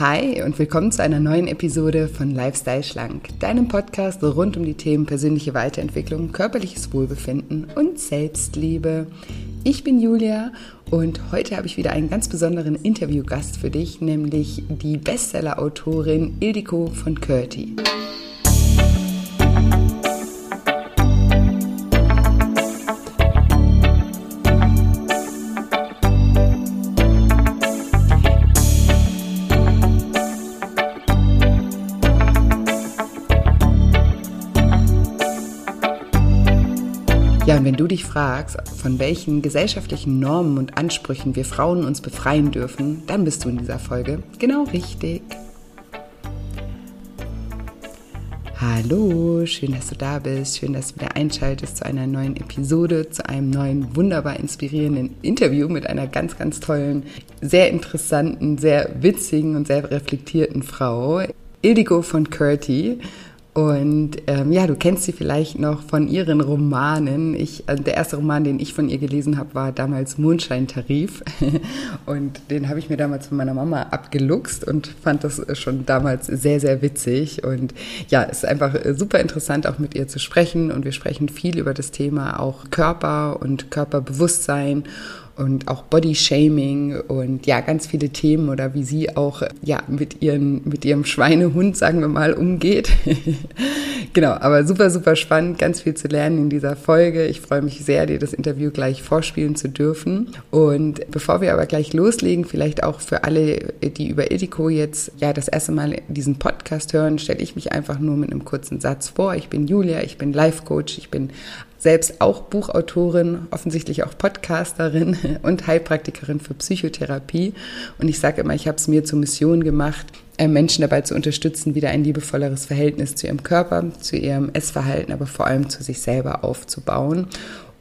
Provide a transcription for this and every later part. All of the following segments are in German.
Hi und willkommen zu einer neuen Episode von Lifestyle Schlank, deinem Podcast rund um die Themen persönliche Weiterentwicklung, körperliches Wohlbefinden und Selbstliebe. Ich bin Julia und heute habe ich wieder einen ganz besonderen Interviewgast für dich, nämlich die Bestseller-Autorin Ildiko von Curti. Du dich fragst, von welchen gesellschaftlichen Normen und Ansprüchen wir Frauen uns befreien dürfen, dann bist du in dieser Folge genau richtig. Hallo, schön, dass du da bist, schön, dass du wieder einschaltest zu einer neuen Episode, zu einem neuen, wunderbar inspirierenden Interview mit einer ganz, ganz tollen, sehr interessanten, sehr witzigen und sehr reflektierten Frau, Ildiko von Curti. Und ähm, ja, du kennst sie vielleicht noch von ihren Romanen. Ich, also der erste Roman, den ich von ihr gelesen habe, war damals Mondscheintarif. und den habe ich mir damals von meiner Mama abgeluchst und fand das schon damals sehr, sehr witzig. Und ja, es ist einfach super interessant, auch mit ihr zu sprechen. Und wir sprechen viel über das Thema auch Körper und Körperbewusstsein und auch Body Shaming und ja, ganz viele Themen oder wie sie auch ja mit ihren mit ihrem Schweinehund, sagen wir mal, umgeht. genau, aber super super spannend, ganz viel zu lernen in dieser Folge. Ich freue mich sehr, dir das Interview gleich vorspielen zu dürfen. Und bevor wir aber gleich loslegen, vielleicht auch für alle, die über Ethiko jetzt ja das erste Mal diesen Podcast hören, stelle ich mich einfach nur mit einem kurzen Satz vor. Ich bin Julia, ich bin Life Coach, ich bin selbst auch Buchautorin, offensichtlich auch Podcasterin und Heilpraktikerin für Psychotherapie. Und ich sage immer, ich habe es mir zur Mission gemacht, äh, Menschen dabei zu unterstützen, wieder ein liebevolleres Verhältnis zu ihrem Körper, zu ihrem Essverhalten, aber vor allem zu sich selber aufzubauen.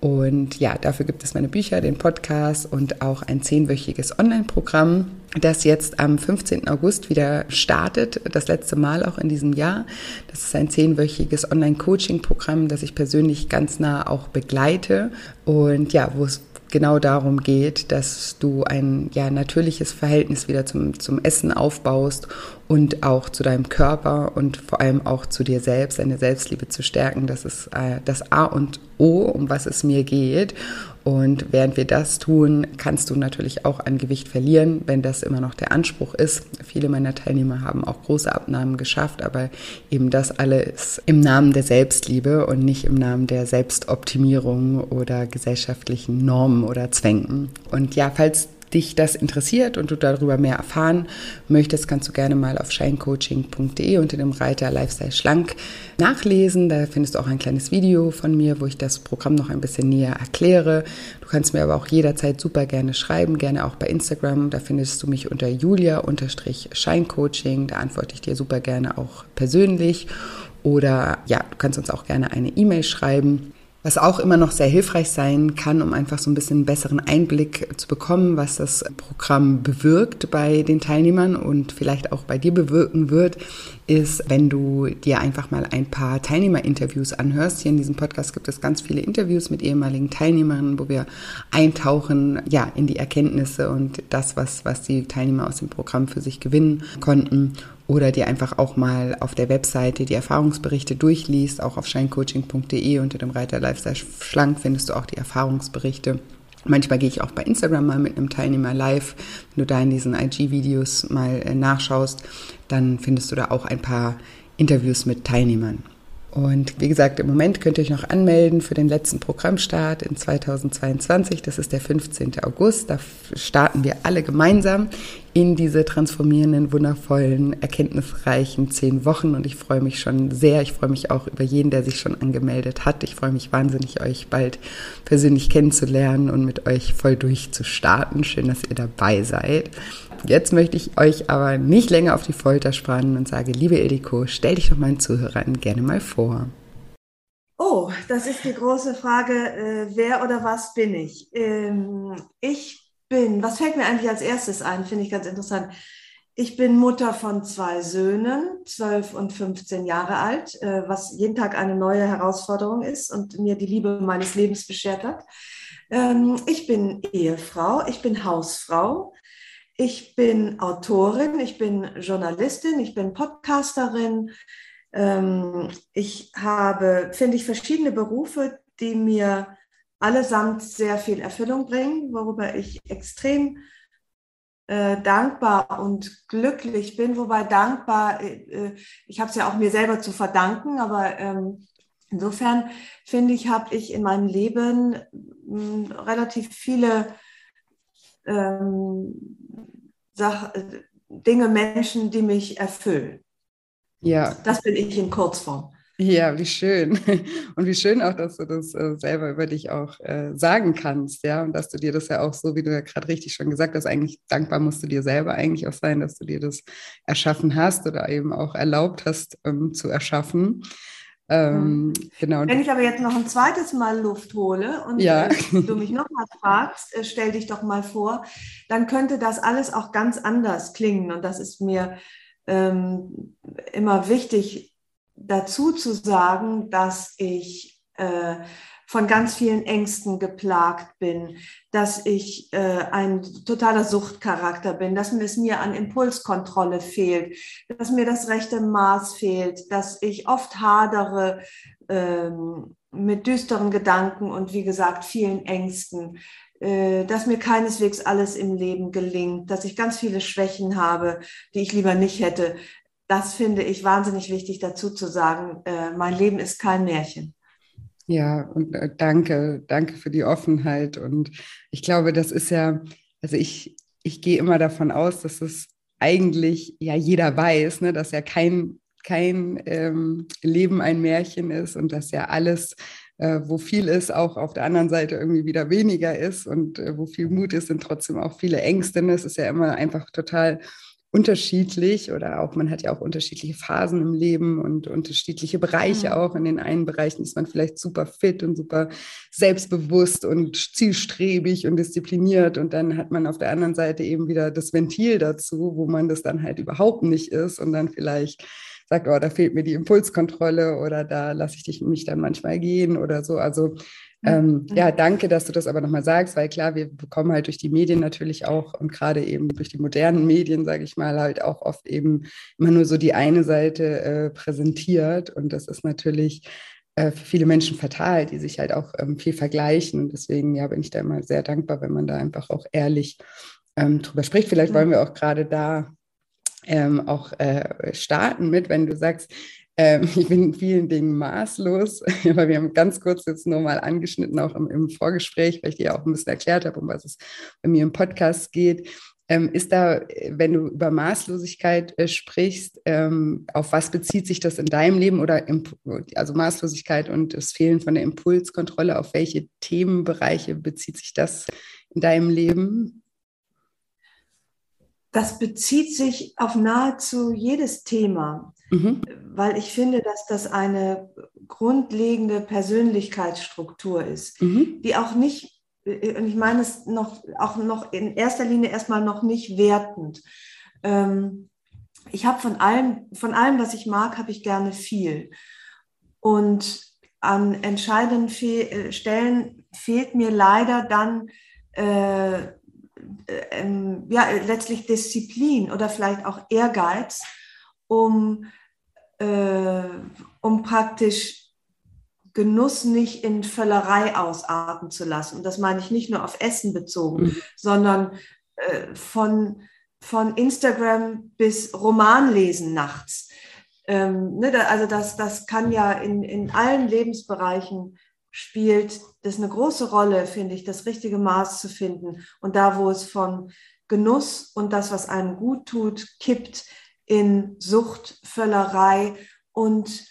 Und ja, dafür gibt es meine Bücher, den Podcast und auch ein zehnwöchiges Online-Programm, das jetzt am 15. August wieder startet, das letzte Mal auch in diesem Jahr. Das ist ein zehnwöchiges Online-Coaching-Programm, das ich persönlich ganz nah auch begleite und ja, wo es genau darum geht, dass du ein ja, natürliches Verhältnis wieder zum, zum Essen aufbaust und auch zu deinem Körper und vor allem auch zu dir selbst, deine Selbstliebe zu stärken. Das ist äh, das A und O, um was es mir geht. Und während wir das tun, kannst du natürlich auch an Gewicht verlieren, wenn das immer noch der Anspruch ist. Viele meiner Teilnehmer haben auch große Abnahmen geschafft, aber eben das alles im Namen der Selbstliebe und nicht im Namen der Selbstoptimierung oder gesellschaftlichen Normen oder Zwängen. Und ja, falls dich das interessiert und du darüber mehr erfahren möchtest, kannst du gerne mal auf shinecoaching.de unter dem Reiter Lifestyle Schlank nachlesen. Da findest du auch ein kleines Video von mir, wo ich das Programm noch ein bisschen näher erkläre. Du kannst mir aber auch jederzeit super gerne schreiben, gerne auch bei Instagram. Da findest du mich unter julia-scheincoaching. Da antworte ich dir super gerne auch persönlich. Oder ja, du kannst uns auch gerne eine E-Mail schreiben. Was auch immer noch sehr hilfreich sein kann, um einfach so ein bisschen einen besseren Einblick zu bekommen, was das Programm bewirkt bei den Teilnehmern und vielleicht auch bei dir bewirken wird, ist, wenn du dir einfach mal ein paar Teilnehmerinterviews anhörst. Hier in diesem Podcast gibt es ganz viele Interviews mit ehemaligen Teilnehmern, wo wir eintauchen, ja, in die Erkenntnisse und das, was, was die Teilnehmer aus dem Programm für sich gewinnen konnten oder dir einfach auch mal auf der Webseite die Erfahrungsberichte durchliest. Auch auf scheincoaching.de unter dem Reiter Lifestyle Schlank findest du auch die Erfahrungsberichte. Manchmal gehe ich auch bei Instagram mal mit einem Teilnehmer live. Wenn du da in diesen IG-Videos mal äh, nachschaust, dann findest du da auch ein paar Interviews mit Teilnehmern. Und wie gesagt, im Moment könnt ihr euch noch anmelden für den letzten Programmstart in 2022. Das ist der 15. August. Da starten wir alle gemeinsam in diese transformierenden, wundervollen, erkenntnisreichen zehn Wochen. Und ich freue mich schon sehr. Ich freue mich auch über jeden, der sich schon angemeldet hat. Ich freue mich wahnsinnig, euch bald persönlich kennenzulernen und mit euch voll durchzustarten. Schön, dass ihr dabei seid. Jetzt möchte ich euch aber nicht länger auf die Folter spannen und sage, liebe Ildiko, stell dich doch meinen Zuhörern gerne mal vor. Oh, das ist die große Frage, äh, wer oder was bin ich? Ähm, ich bin, was fällt mir eigentlich als erstes ein, finde ich ganz interessant. Ich bin Mutter von zwei Söhnen, 12 und 15 Jahre alt, äh, was jeden Tag eine neue Herausforderung ist und mir die Liebe meines Lebens beschert hat. Ähm, ich bin Ehefrau, ich bin Hausfrau, Ich bin Autorin, ich bin Journalistin, ich bin Podcasterin. Ähm, ich habe, finde ich, verschiedene Berufe, die mir allesamt sehr viel Erfüllung bringen, worüber ich extrem äh, dankbar und glücklich bin. Wobei dankbar, äh, ich habe es ja auch mir selber zu verdanken, aber ähm, insofern finde ich, habe ich in meinem Leben hm, relativ viele ähm, Sach Dinge, Menschen, die mich erfüllen. Ja. Das bin ich in Kurzform. Ja, wie schön. Und wie schön auch, dass du das äh, selber über dich auch äh, sagen kannst, ja. Und dass du dir das ja auch so, wie du ja gerade richtig schon gesagt hast, eigentlich dankbar musst du dir selber eigentlich auch sein, dass du dir das erschaffen hast oder eben auch erlaubt hast ähm, zu erschaffen. Ähm, genau. Wenn ich aber jetzt noch ein zweites Mal Luft hole und ja. äh, du mich nochmal fragst, äh, stell dich doch mal vor, dann könnte das alles auch ganz anders klingen. Und das ist mir ähm, immer wichtig dazu zu sagen, dass ich äh, von ganz vielen Ängsten geplagt bin, dass ich äh, ein totaler Suchtcharakter bin, dass es mir an Impulskontrolle fehlt, dass mir das rechte Maß fehlt, dass ich oft hadere ähm, mit düsteren Gedanken und wie gesagt vielen Ängsten, äh, dass mir keineswegs alles im Leben gelingt, dass ich ganz viele Schwächen habe, die ich lieber nicht hätte. Das finde ich wahnsinnig wichtig dazu zu sagen. Äh, mein Leben ist kein Märchen. Ja, und äh, danke, danke für die Offenheit. Und ich glaube, das ist ja, also ich, ich gehe immer davon aus, dass es eigentlich ja jeder weiß, ne, dass ja kein, kein ähm, Leben ein Märchen ist und dass ja alles, äh, wo viel ist, auch auf der anderen Seite irgendwie wieder weniger ist und äh, wo viel Mut ist, sind trotzdem auch viele Ängste. Ne? Es ist ja immer einfach total unterschiedlich oder auch man hat ja auch unterschiedliche Phasen im Leben und unterschiedliche Bereiche mhm. auch. In den einen Bereichen ist man vielleicht super fit und super selbstbewusst und zielstrebig und diszipliniert und dann hat man auf der anderen Seite eben wieder das Ventil dazu, wo man das dann halt überhaupt nicht ist und dann vielleicht sagt, oh, da fehlt mir die Impulskontrolle oder da lasse ich dich, mich dann manchmal gehen oder so. Also ähm, ja, danke, dass du das aber nochmal sagst, weil klar, wir bekommen halt durch die Medien natürlich auch und gerade eben durch die modernen Medien, sage ich mal, halt auch oft eben immer nur so die eine Seite äh, präsentiert. Und das ist natürlich äh, für viele Menschen fatal, die sich halt auch ähm, viel vergleichen. Und deswegen ja, bin ich da immer sehr dankbar, wenn man da einfach auch ehrlich ähm, drüber spricht. Vielleicht wollen wir auch gerade da ähm, auch äh, starten mit, wenn du sagst, ähm, ich bin in vielen Dingen maßlos, weil wir haben ganz kurz jetzt nur mal angeschnitten, auch im, im Vorgespräch, weil ich dir auch ein bisschen erklärt habe, um was es bei mir im Podcast geht. Ähm, ist da, wenn du über Maßlosigkeit äh, sprichst, ähm, auf was bezieht sich das in deinem Leben oder also Maßlosigkeit und das Fehlen von der Impulskontrolle, auf welche Themenbereiche bezieht sich das in deinem Leben? Das bezieht sich auf nahezu jedes Thema. Mhm. Weil ich finde, dass das eine grundlegende Persönlichkeitsstruktur ist, mhm. die auch nicht, und ich meine es noch, auch noch in erster Linie erstmal noch nicht wertend. Ähm, ich habe von allem, von allem, was ich mag, habe ich gerne viel. Und an entscheidenden Fe äh, Stellen fehlt mir leider dann äh, äh, ähm, ja, letztlich Disziplin oder vielleicht auch Ehrgeiz, um äh, um praktisch Genuss nicht in Völlerei ausarten zu lassen. Und das meine ich nicht nur auf Essen bezogen, mhm. sondern äh, von, von Instagram bis Romanlesen nachts. Ähm, ne, da, also das, das kann ja in, in allen Lebensbereichen spielt das eine große Rolle, finde ich, das richtige Maß zu finden. Und da, wo es von Genuss und das, was einem gut tut, kippt, in Sucht, Völlerei und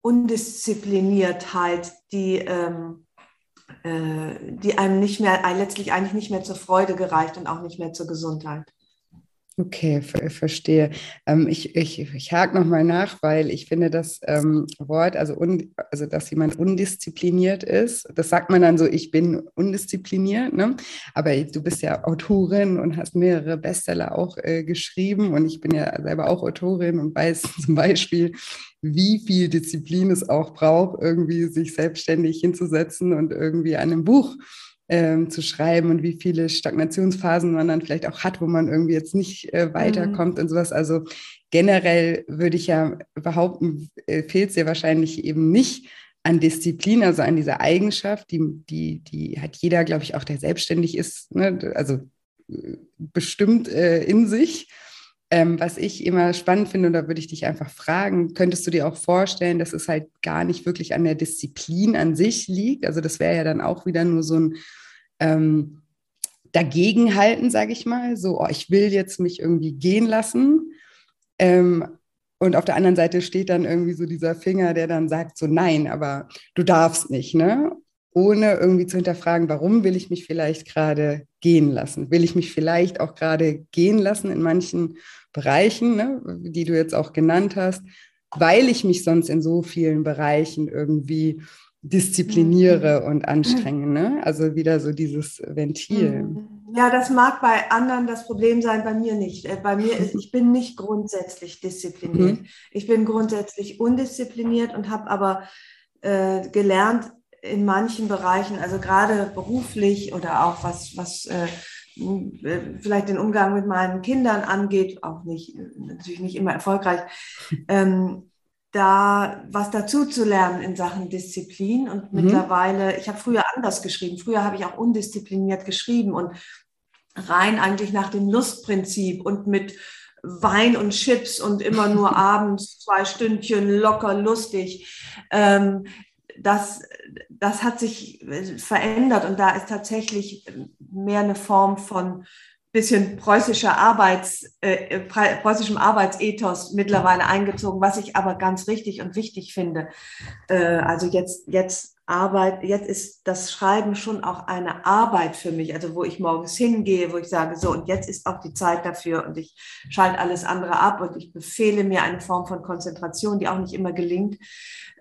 Undiszipliniertheit, die, ähm, äh, die einem nicht mehr, letztlich eigentlich nicht mehr zur Freude gereicht und auch nicht mehr zur Gesundheit. Okay, ver verstehe. Ähm, ich ich, ich hake nochmal nach, weil ich finde das ähm, Wort, also, also dass jemand undiszipliniert ist, das sagt man dann so, ich bin undiszipliniert, ne? aber du bist ja Autorin und hast mehrere Bestseller auch äh, geschrieben und ich bin ja selber auch Autorin und weiß zum Beispiel, wie viel Disziplin es auch braucht, irgendwie sich selbstständig hinzusetzen und irgendwie an einem Buch ähm, zu schreiben und wie viele Stagnationsphasen man dann vielleicht auch hat, wo man irgendwie jetzt nicht äh, weiterkommt mhm. und sowas. Also generell würde ich ja behaupten, äh, fehlt es dir wahrscheinlich eben nicht an Disziplin, also an dieser Eigenschaft, die, die, die hat jeder, glaube ich, auch der selbstständig ist, ne? also äh, bestimmt äh, in sich. Ähm, was ich immer spannend finde, und da würde ich dich einfach fragen, könntest du dir auch vorstellen, dass es halt gar nicht wirklich an der Disziplin an sich liegt? Also das wäre ja dann auch wieder nur so ein ähm, Dagegenhalten, sage ich mal, so, oh, ich will jetzt mich irgendwie gehen lassen. Ähm, und auf der anderen Seite steht dann irgendwie so dieser Finger, der dann sagt so, nein, aber du darfst nicht, ne? Ohne irgendwie zu hinterfragen, warum will ich mich vielleicht gerade gehen lassen? Will ich mich vielleicht auch gerade gehen lassen in manchen Bereichen, ne, die du jetzt auch genannt hast, weil ich mich sonst in so vielen Bereichen irgendwie diszipliniere mhm. und anstrenge. Ne? Also wieder so dieses Ventil. Mhm. Ja, das mag bei anderen das Problem sein, bei mir nicht. Äh, bei mir ist, ich bin nicht grundsätzlich diszipliniert. Mhm. Ich bin grundsätzlich undiszipliniert und habe aber äh, gelernt, in manchen Bereichen, also gerade beruflich oder auch was, was äh, vielleicht den Umgang mit meinen Kindern angeht, auch nicht, natürlich nicht immer erfolgreich, ähm, da was dazu zu lernen in Sachen Disziplin. Und mhm. mittlerweile, ich habe früher anders geschrieben. Früher habe ich auch undiszipliniert geschrieben und rein eigentlich nach dem Lustprinzip und mit Wein und Chips und immer nur abends zwei Stündchen locker lustig. Ähm, das, das hat sich äh, verändert und da ist tatsächlich mehr eine Form von bisschen preußischer Arbeits, äh, preußischem Arbeitsethos mittlerweile eingezogen, was ich aber ganz richtig und wichtig finde. Äh, also jetzt, jetzt Arbeit, jetzt ist das Schreiben schon auch eine Arbeit für mich, also wo ich morgens hingehe, wo ich sage, so, und jetzt ist auch die Zeit dafür und ich schalte alles andere ab und ich befehle mir eine Form von Konzentration, die auch nicht immer gelingt.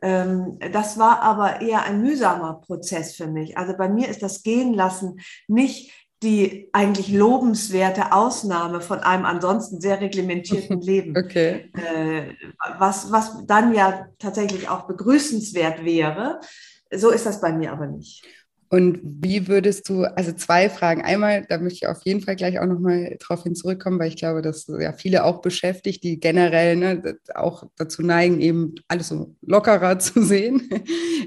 Ähm, das war aber eher ein mühsamer Prozess für mich. Also bei mir ist das Gehen lassen nicht die eigentlich lobenswerte Ausnahme von einem ansonsten sehr reglementierten Leben. Okay. Äh, was, was dann ja tatsächlich auch begrüßenswert wäre. So ist das bei mir aber nicht. Und wie würdest du, also zwei Fragen. Einmal, da möchte ich auf jeden Fall gleich auch nochmal drauf hin zurückkommen, weil ich glaube, dass ja viele auch beschäftigt, die generell ne, auch dazu neigen, eben alles so lockerer zu sehen,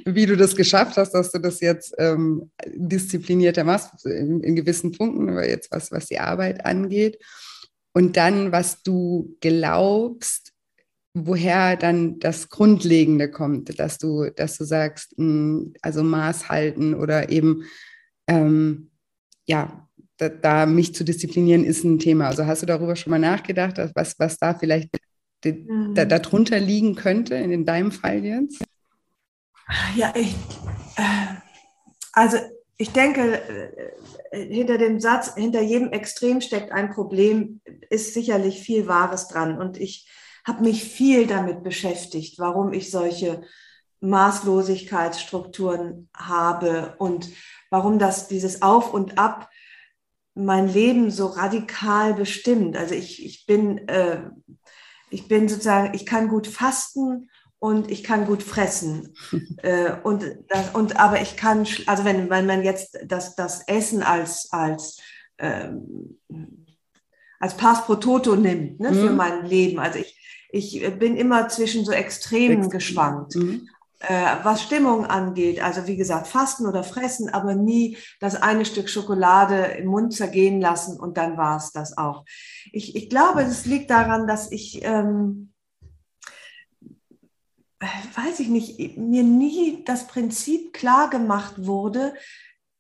wie du das geschafft hast, dass du das jetzt ähm, disziplinierter machst in, in gewissen Punkten, aber jetzt was, was die Arbeit angeht. Und dann, was du glaubst, woher dann das Grundlegende kommt, dass du, dass du sagst, hm, also Maß halten oder eben, ähm, ja, da, da, mich zu disziplinieren ist ein Thema. Also hast du darüber schon mal nachgedacht, was, was da vielleicht mhm. da, darunter liegen könnte in deinem Fall jetzt? Ja, ich, äh, also ich denke, äh, hinter dem Satz, hinter jedem Extrem steckt ein Problem, ist sicherlich viel Wahres dran. Und ich habe mich viel damit beschäftigt, warum ich solche Maßlosigkeitsstrukturen habe und warum das dieses Auf und Ab mein Leben so radikal bestimmt. Also ich, ich bin, äh, ich bin sozusagen, ich kann gut fasten und ich kann gut fressen. äh, und, das, und aber ich kann, also wenn, wenn man jetzt das, das Essen als, als ähm, als Pass pro Toto nimmt ne, für mhm. mein Leben. Also ich, ich bin immer zwischen so Extremen Extrem. geschwankt. Mhm. Äh, was Stimmung angeht, also wie gesagt, fasten oder fressen, aber nie das eine Stück Schokolade im Mund zergehen lassen und dann war es das auch. Ich, ich glaube, es liegt daran, dass ich, ähm, weiß ich nicht, mir nie das Prinzip klar gemacht wurde,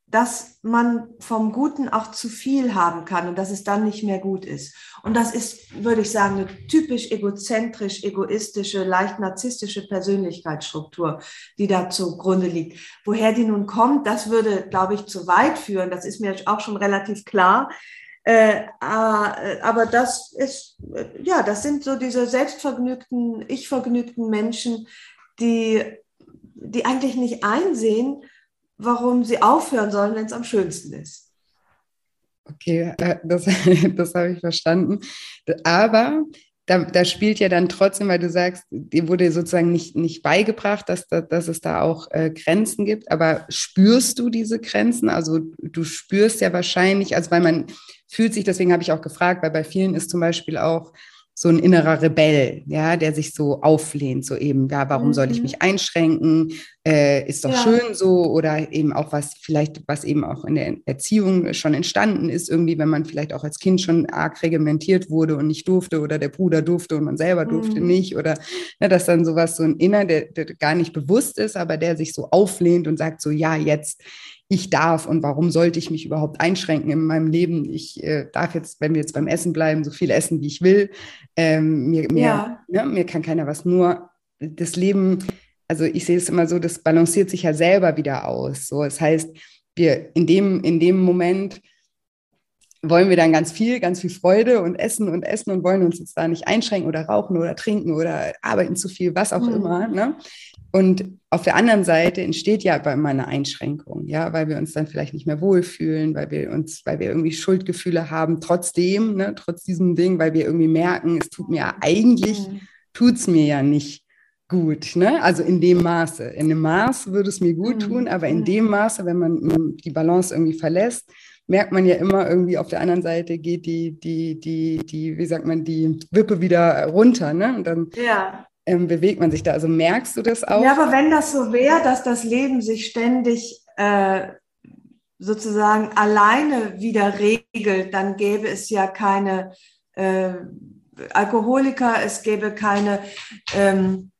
dass man vom Guten auch zu viel haben kann und dass es dann nicht mehr gut ist. Und das ist, würde ich sagen, eine typisch egozentrisch, egoistische, leicht narzisstische Persönlichkeitsstruktur, die da zugrunde liegt. Woher die nun kommt, das würde, glaube ich, zu weit führen. Das ist mir auch schon relativ klar. Äh, äh aber das ist, ja, das sind so diese selbstvergnügten, ich-vergnügten Menschen, die, die eigentlich nicht einsehen, warum sie aufhören sollen, wenn es am schönsten ist. Okay, äh, das, das habe ich verstanden. Aber da, da spielt ja dann trotzdem, weil du sagst, dir wurde sozusagen nicht, nicht beigebracht, dass, dass, dass es da auch äh, Grenzen gibt, aber spürst du diese Grenzen? Also du spürst ja wahrscheinlich, also weil man fühlt sich, deswegen habe ich auch gefragt, weil bei vielen ist zum Beispiel auch so ein innerer Rebell, ja, der sich so auflehnt, so eben, ja, warum mhm. soll ich mhm. mich einschränken? Äh, ist doch ja. schön so oder eben auch was vielleicht, was eben auch in der Erziehung schon entstanden ist, irgendwie, wenn man vielleicht auch als Kind schon arg reglementiert wurde und nicht durfte oder der Bruder durfte und man selber durfte mhm. nicht oder ne, dass dann sowas so ein Inner, der, der gar nicht bewusst ist, aber der sich so auflehnt und sagt so, ja, jetzt, ich darf und warum sollte ich mich überhaupt einschränken in meinem Leben? Ich äh, darf jetzt, wenn wir jetzt beim Essen bleiben, so viel essen, wie ich will. Ähm, mir, mir, ja. ne, mir kann keiner was. Nur das Leben, also ich sehe es immer so, das balanciert sich ja selber wieder aus. So, das heißt, wir in dem, in dem Moment wollen wir dann ganz viel, ganz viel Freude und essen und essen und wollen uns jetzt da nicht einschränken oder rauchen oder trinken oder arbeiten zu viel, was auch mhm. immer. Ne? Und auf der anderen Seite entsteht ja aber immer eine Einschränkung, ja, weil wir uns dann vielleicht nicht mehr wohlfühlen, weil wir uns, weil wir irgendwie Schuldgefühle haben, trotzdem, ne, trotz diesem Ding, weil wir irgendwie merken, es tut mir ja eigentlich, mhm. tut es mir ja nicht gut, ne? Also in dem Maße. In dem Maß würde es mir gut mhm. tun, aber in dem Maße, wenn man die Balance irgendwie verlässt, merkt man ja immer irgendwie auf der anderen Seite geht die, die, die, die, wie sagt man, die Wippe wieder runter, ne? Und dann ja ähm, bewegt man sich da? Also merkst du das auch? Ja, aber wenn das so wäre, dass das Leben sich ständig äh, sozusagen alleine wieder regelt, dann gäbe es ja keine äh, Alkoholiker, es gäbe keine ähm,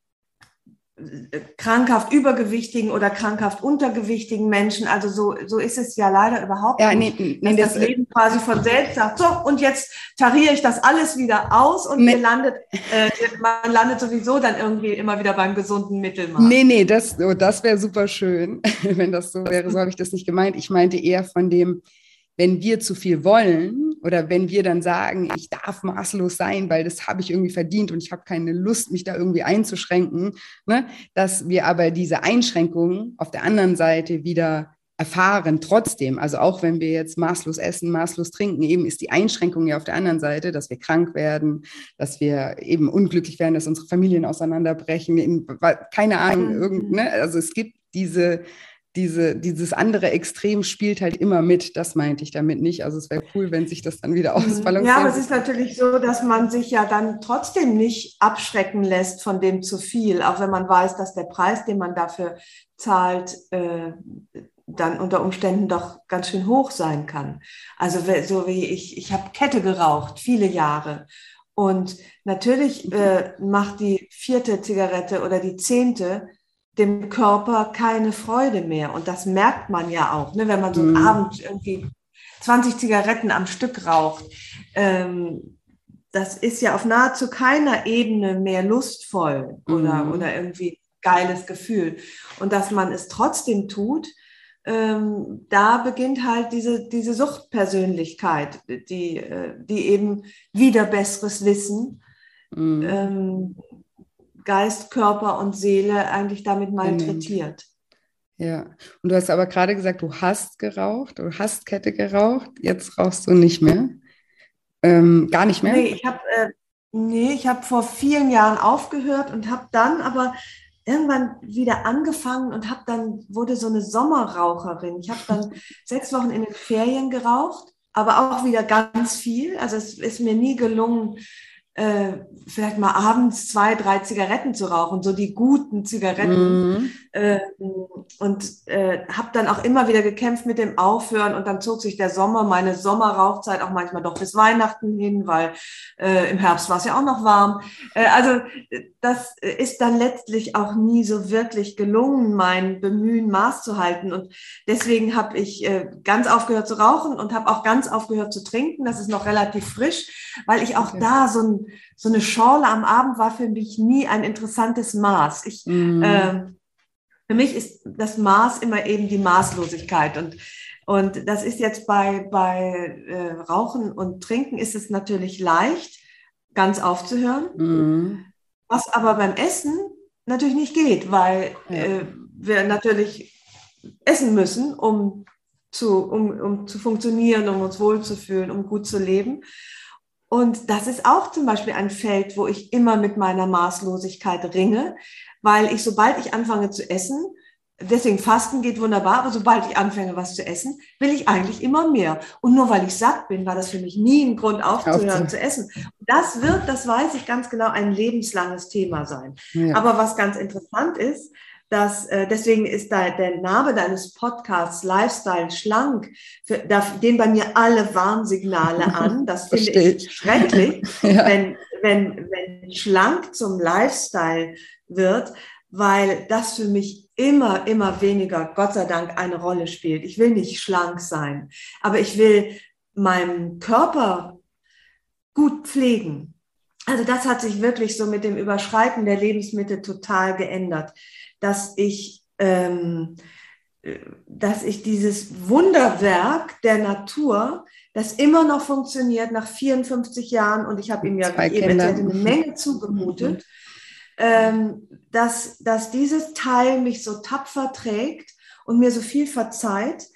krankhaft übergewichtigen oder krankhaft untergewichtigen Menschen. Also so, so ist es ja leider überhaupt ja, nicht. Nee, nee, das, das Leben quasi von selbst sagt, so, und jetzt tariere ich das alles wieder aus und nee. landet, äh, man landet sowieso dann irgendwie immer wieder beim gesunden Mittelmaß. Nee, nee, das, oh, das wäre super schön. Wenn das so wäre, so habe ich das nicht gemeint. Ich meinte eher von dem, wenn wir zu viel wollen oder wenn wir dann sagen, ich darf maßlos sein, weil das habe ich irgendwie verdient und ich habe keine Lust, mich da irgendwie einzuschränken, ne, dass wir aber diese Einschränkungen auf der anderen Seite wieder erfahren trotzdem. Also auch wenn wir jetzt maßlos essen, maßlos trinken, eben ist die Einschränkung ja auf der anderen Seite, dass wir krank werden, dass wir eben unglücklich werden, dass unsere Familien auseinanderbrechen, keine Ahnung, irgend, ne? also es gibt diese diese, dieses andere Extrem spielt halt immer mit. Das meinte ich damit nicht. Also es wäre cool, wenn sich das dann wieder mhm. ausbalanciert. Ja, aber es ist natürlich so, dass man sich ja dann trotzdem nicht abschrecken lässt von dem zu viel, auch wenn man weiß, dass der Preis, den man dafür zahlt, äh, dann unter Umständen doch ganz schön hoch sein kann. Also so wie ich, ich habe Kette geraucht, viele Jahre. Und natürlich äh, macht die vierte Zigarette oder die zehnte dem Körper keine Freude mehr. Und das merkt man ja auch, ne? wenn man so mhm. Abend irgendwie 20 Zigaretten am Stück raucht. Ähm, das ist ja auf nahezu keiner Ebene mehr lustvoll oder, mhm. oder irgendwie geiles Gefühl. Und dass man es trotzdem tut, ähm, da beginnt halt diese, diese Suchtpersönlichkeit, die, äh, die eben wieder besseres Wissen mhm. ähm, Geist, Körper und Seele eigentlich damit malträtiert. Ja, und du hast aber gerade gesagt, du hast geraucht, du hast Kette geraucht, jetzt rauchst du nicht mehr. Ähm, gar nicht mehr? Nee, ich habe äh, nee, hab vor vielen Jahren aufgehört und habe dann aber irgendwann wieder angefangen und habe dann, wurde so eine Sommerraucherin. Ich habe dann sechs Wochen in den Ferien geraucht, aber auch wieder ganz viel. Also es ist mir nie gelungen, äh, vielleicht mal abends zwei, drei Zigaretten zu rauchen, so die guten Zigaretten. Mhm. Äh, und äh, habe dann auch immer wieder gekämpft mit dem Aufhören und dann zog sich der Sommer, meine Sommerrauchzeit auch manchmal doch bis Weihnachten hin, weil äh, im Herbst war es ja auch noch warm. Äh, also das ist dann letztlich auch nie so wirklich gelungen, mein Bemühen Maß zu halten. Und deswegen habe ich äh, ganz aufgehört zu rauchen und habe auch ganz aufgehört zu trinken. Das ist noch relativ frisch, weil ich auch okay. da so ein so eine Schorle am Abend war für mich nie ein interessantes Maß. Ich, mm. äh, für mich ist das Maß immer eben die Maßlosigkeit und und das ist jetzt bei, bei äh, Rauchen und Trinken ist es natürlich leicht, ganz aufzuhören. Mm. Was aber beim Essen natürlich nicht geht, weil ja. äh, wir natürlich essen müssen, um zu, um, um zu funktionieren, um uns wohlzufühlen, um gut zu leben. Und das ist auch zum Beispiel ein Feld, wo ich immer mit meiner Maßlosigkeit ringe, weil ich, sobald ich anfange zu essen, deswegen Fasten geht wunderbar, aber sobald ich anfange, was zu essen, will ich eigentlich immer mehr. Und nur weil ich satt bin, war das für mich nie ein Grund aufzuhören zu essen. Das wird, das weiß ich ganz genau, ein lebenslanges Thema sein. Ja. Aber was ganz interessant ist, dass äh, deswegen ist da der Name deines Podcasts Lifestyle schlank, für, da gehen bei mir alle Warnsignale an. Das finde ich schrecklich, ja. wenn, wenn, wenn schlank zum Lifestyle wird, weil das für mich immer, immer weniger, Gott sei Dank, eine Rolle spielt. Ich will nicht schlank sein, aber ich will meinen Körper gut pflegen. Also das hat sich wirklich so mit dem Überschreiten der Lebensmittel total geändert dass ich, ähm, dass ich dieses Wunderwerk der Natur, das immer noch funktioniert nach 54 Jahren, und ich habe ihm ja eben eine Menge zugemutet, ähm, dass, dass dieses Teil mich so tapfer trägt und mir so viel verzeiht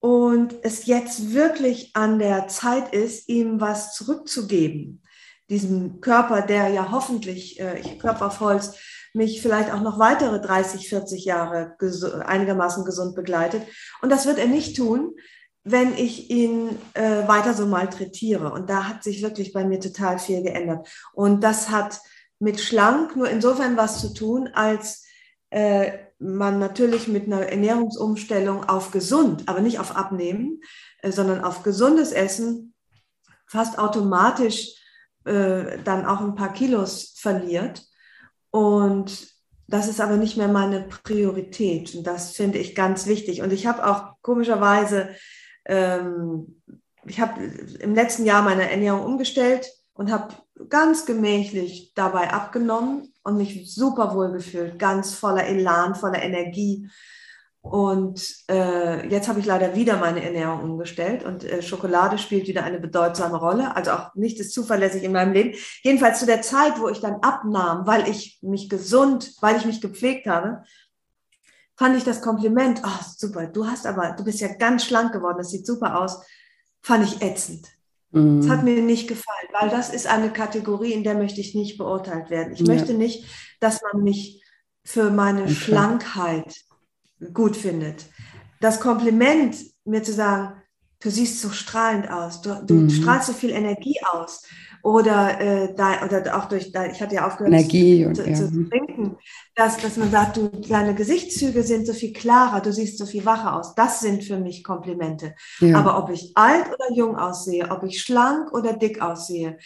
und es jetzt wirklich an der Zeit ist, ihm was zurückzugeben. Diesem Körper, der ja hoffentlich, äh, ich Körper auf Holz, mich vielleicht auch noch weitere 30, 40 Jahre ges einigermaßen gesund begleitet. Und das wird er nicht tun, wenn ich ihn äh, weiter so malträtiere. Und da hat sich wirklich bei mir total viel geändert. Und das hat mit schlank nur insofern was zu tun, als äh, man natürlich mit einer Ernährungsumstellung auf gesund, aber nicht auf abnehmen, äh, sondern auf gesundes Essen fast automatisch äh, dann auch ein paar Kilos verliert. Und das ist aber nicht mehr meine Priorität. Und das finde ich ganz wichtig. Und ich habe auch komischerweise, ähm, ich habe im letzten Jahr meine Ernährung umgestellt und habe ganz gemächlich dabei abgenommen und mich super wohl gefühlt, ganz voller Elan, voller Energie. Und äh, jetzt habe ich leider wieder meine Ernährung umgestellt und äh, Schokolade spielt wieder eine bedeutsame Rolle. Also auch nicht ist zuverlässig in meinem Leben. Jedenfalls zu der Zeit, wo ich dann abnahm, weil ich mich gesund, weil ich mich gepflegt habe, fand ich das Kompliment, oh super, du hast aber, du bist ja ganz schlank geworden, das sieht super aus, fand ich ätzend. Mhm. Das hat mir nicht gefallen, weil das ist eine Kategorie, in der möchte ich nicht beurteilt werden. Ich ja. möchte nicht, dass man mich für meine okay. Schlankheit gut findet. Das Kompliment, mir zu sagen, du siehst so strahlend aus, du, du mhm. strahlst so viel Energie aus. Oder, äh, da, oder auch durch, da, ich hatte ja aufgehört Energie zu, und, zu, ja. trinken, dass, dass man sagt, du, deine Gesichtszüge sind so viel klarer, du siehst so viel wacher aus. Das sind für mich Komplimente. Ja. Aber ob ich alt oder jung aussehe, ob ich schlank oder dick aussehe,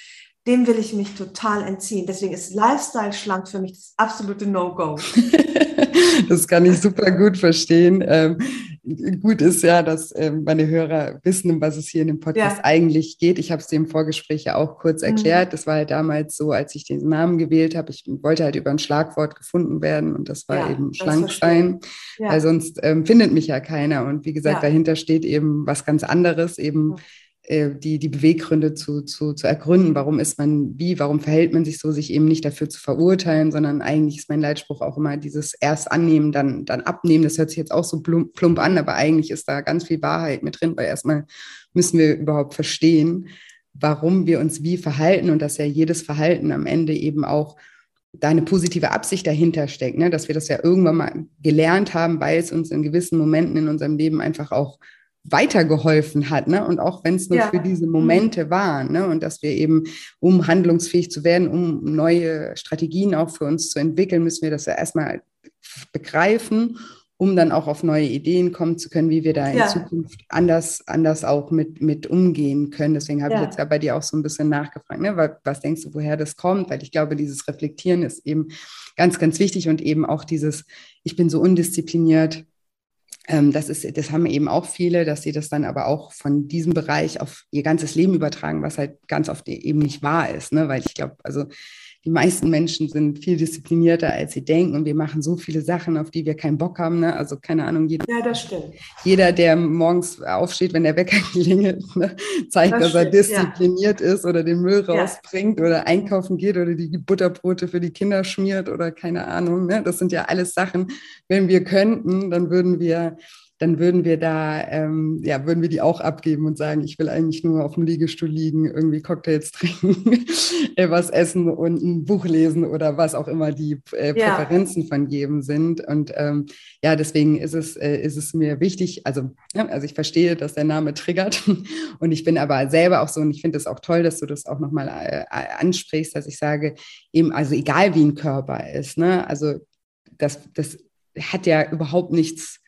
dem will ich mich total entziehen. Deswegen ist Lifestyle schlank für mich das absolute No-Go. das kann ich super gut verstehen. Ähm, gut ist ja, dass ähm, meine Hörer wissen, um was es hier in dem Podcast ja. eigentlich geht. Ich habe es im Vorgespräch ja auch kurz mhm. erklärt. Mhm. Das war halt damals so, als ich den Namen gewählt habe. Ich wollte halt über ein Schlagwort gefunden werden und das war ja, eben Schlankstein, ja. weil sonst ähm, findet mich ja keiner. Und wie gesagt, dahinter steht eben was ganz anderes, eben mhm die, die Beweggründe zu, zu, zu ergründen. Warum ist man wie, warum verhält man sich so, sich eben nicht dafür zu verurteilen, sondern eigentlich ist mein Leitspruch auch immer dieses erst annehmen, dann, dann abnehmen. Das hört sich jetzt auch so plump an, aber eigentlich ist da ganz viel Wahrheit mit drin, weil erstmal müssen wir überhaupt verstehen, warum wir uns wie verhalten und dass ja jedes Verhalten am Ende eben auch da eine positive Absicht dahinter steckt, ne? dass wir das ja irgendwann mal gelernt haben, weil es uns in gewissen Momenten in unserem Leben einfach auch weitergeholfen hat, ne? Und auch wenn es nur ja. für diese Momente war, ne? Und dass wir eben, um handlungsfähig zu werden, um neue Strategien auch für uns zu entwickeln, müssen wir das ja erstmal begreifen, um dann auch auf neue Ideen kommen zu können, wie wir da in ja. Zukunft anders, anders auch mit, mit umgehen können. Deswegen habe ja. ich jetzt ja bei dir auch so ein bisschen nachgefragt, ne? Was, was denkst du, woher das kommt? Weil ich glaube, dieses Reflektieren ist eben ganz, ganz wichtig und eben auch dieses, ich bin so undiszipliniert, das, ist, das haben eben auch viele, dass sie das dann aber auch von diesem Bereich auf ihr ganzes Leben übertragen, was halt ganz oft eben nicht wahr ist. Ne? Weil ich glaube, also die meisten Menschen sind viel disziplinierter, als sie denken und wir machen so viele Sachen, auf die wir keinen Bock haben. Ne? Also keine Ahnung, jeder, ja, das stimmt. jeder, der morgens aufsteht, wenn der Wecker klingelt, ne? zeigt, das dass stimmt, er diszipliniert ja. ist oder den Müll rausbringt ja. oder einkaufen geht oder die Butterbrote für die Kinder schmiert oder keine Ahnung. Ne? Das sind ja alles Sachen, wenn wir könnten, dann würden wir dann würden wir da, ähm, ja, würden wir die auch abgeben und sagen, ich will eigentlich nur auf dem Liegestuhl liegen, irgendwie Cocktails trinken, äh, was essen und ein Buch lesen oder was auch immer die äh, Präferenzen ja. von jedem sind. Und ähm, ja, deswegen ist es, äh, ist es mir wichtig, also, ja, also ich verstehe, dass der Name triggert und ich bin aber selber auch so und ich finde es auch toll, dass du das auch nochmal äh, ansprichst, dass ich sage, eben, also egal wie ein Körper ist, ne, also das, das hat ja überhaupt nichts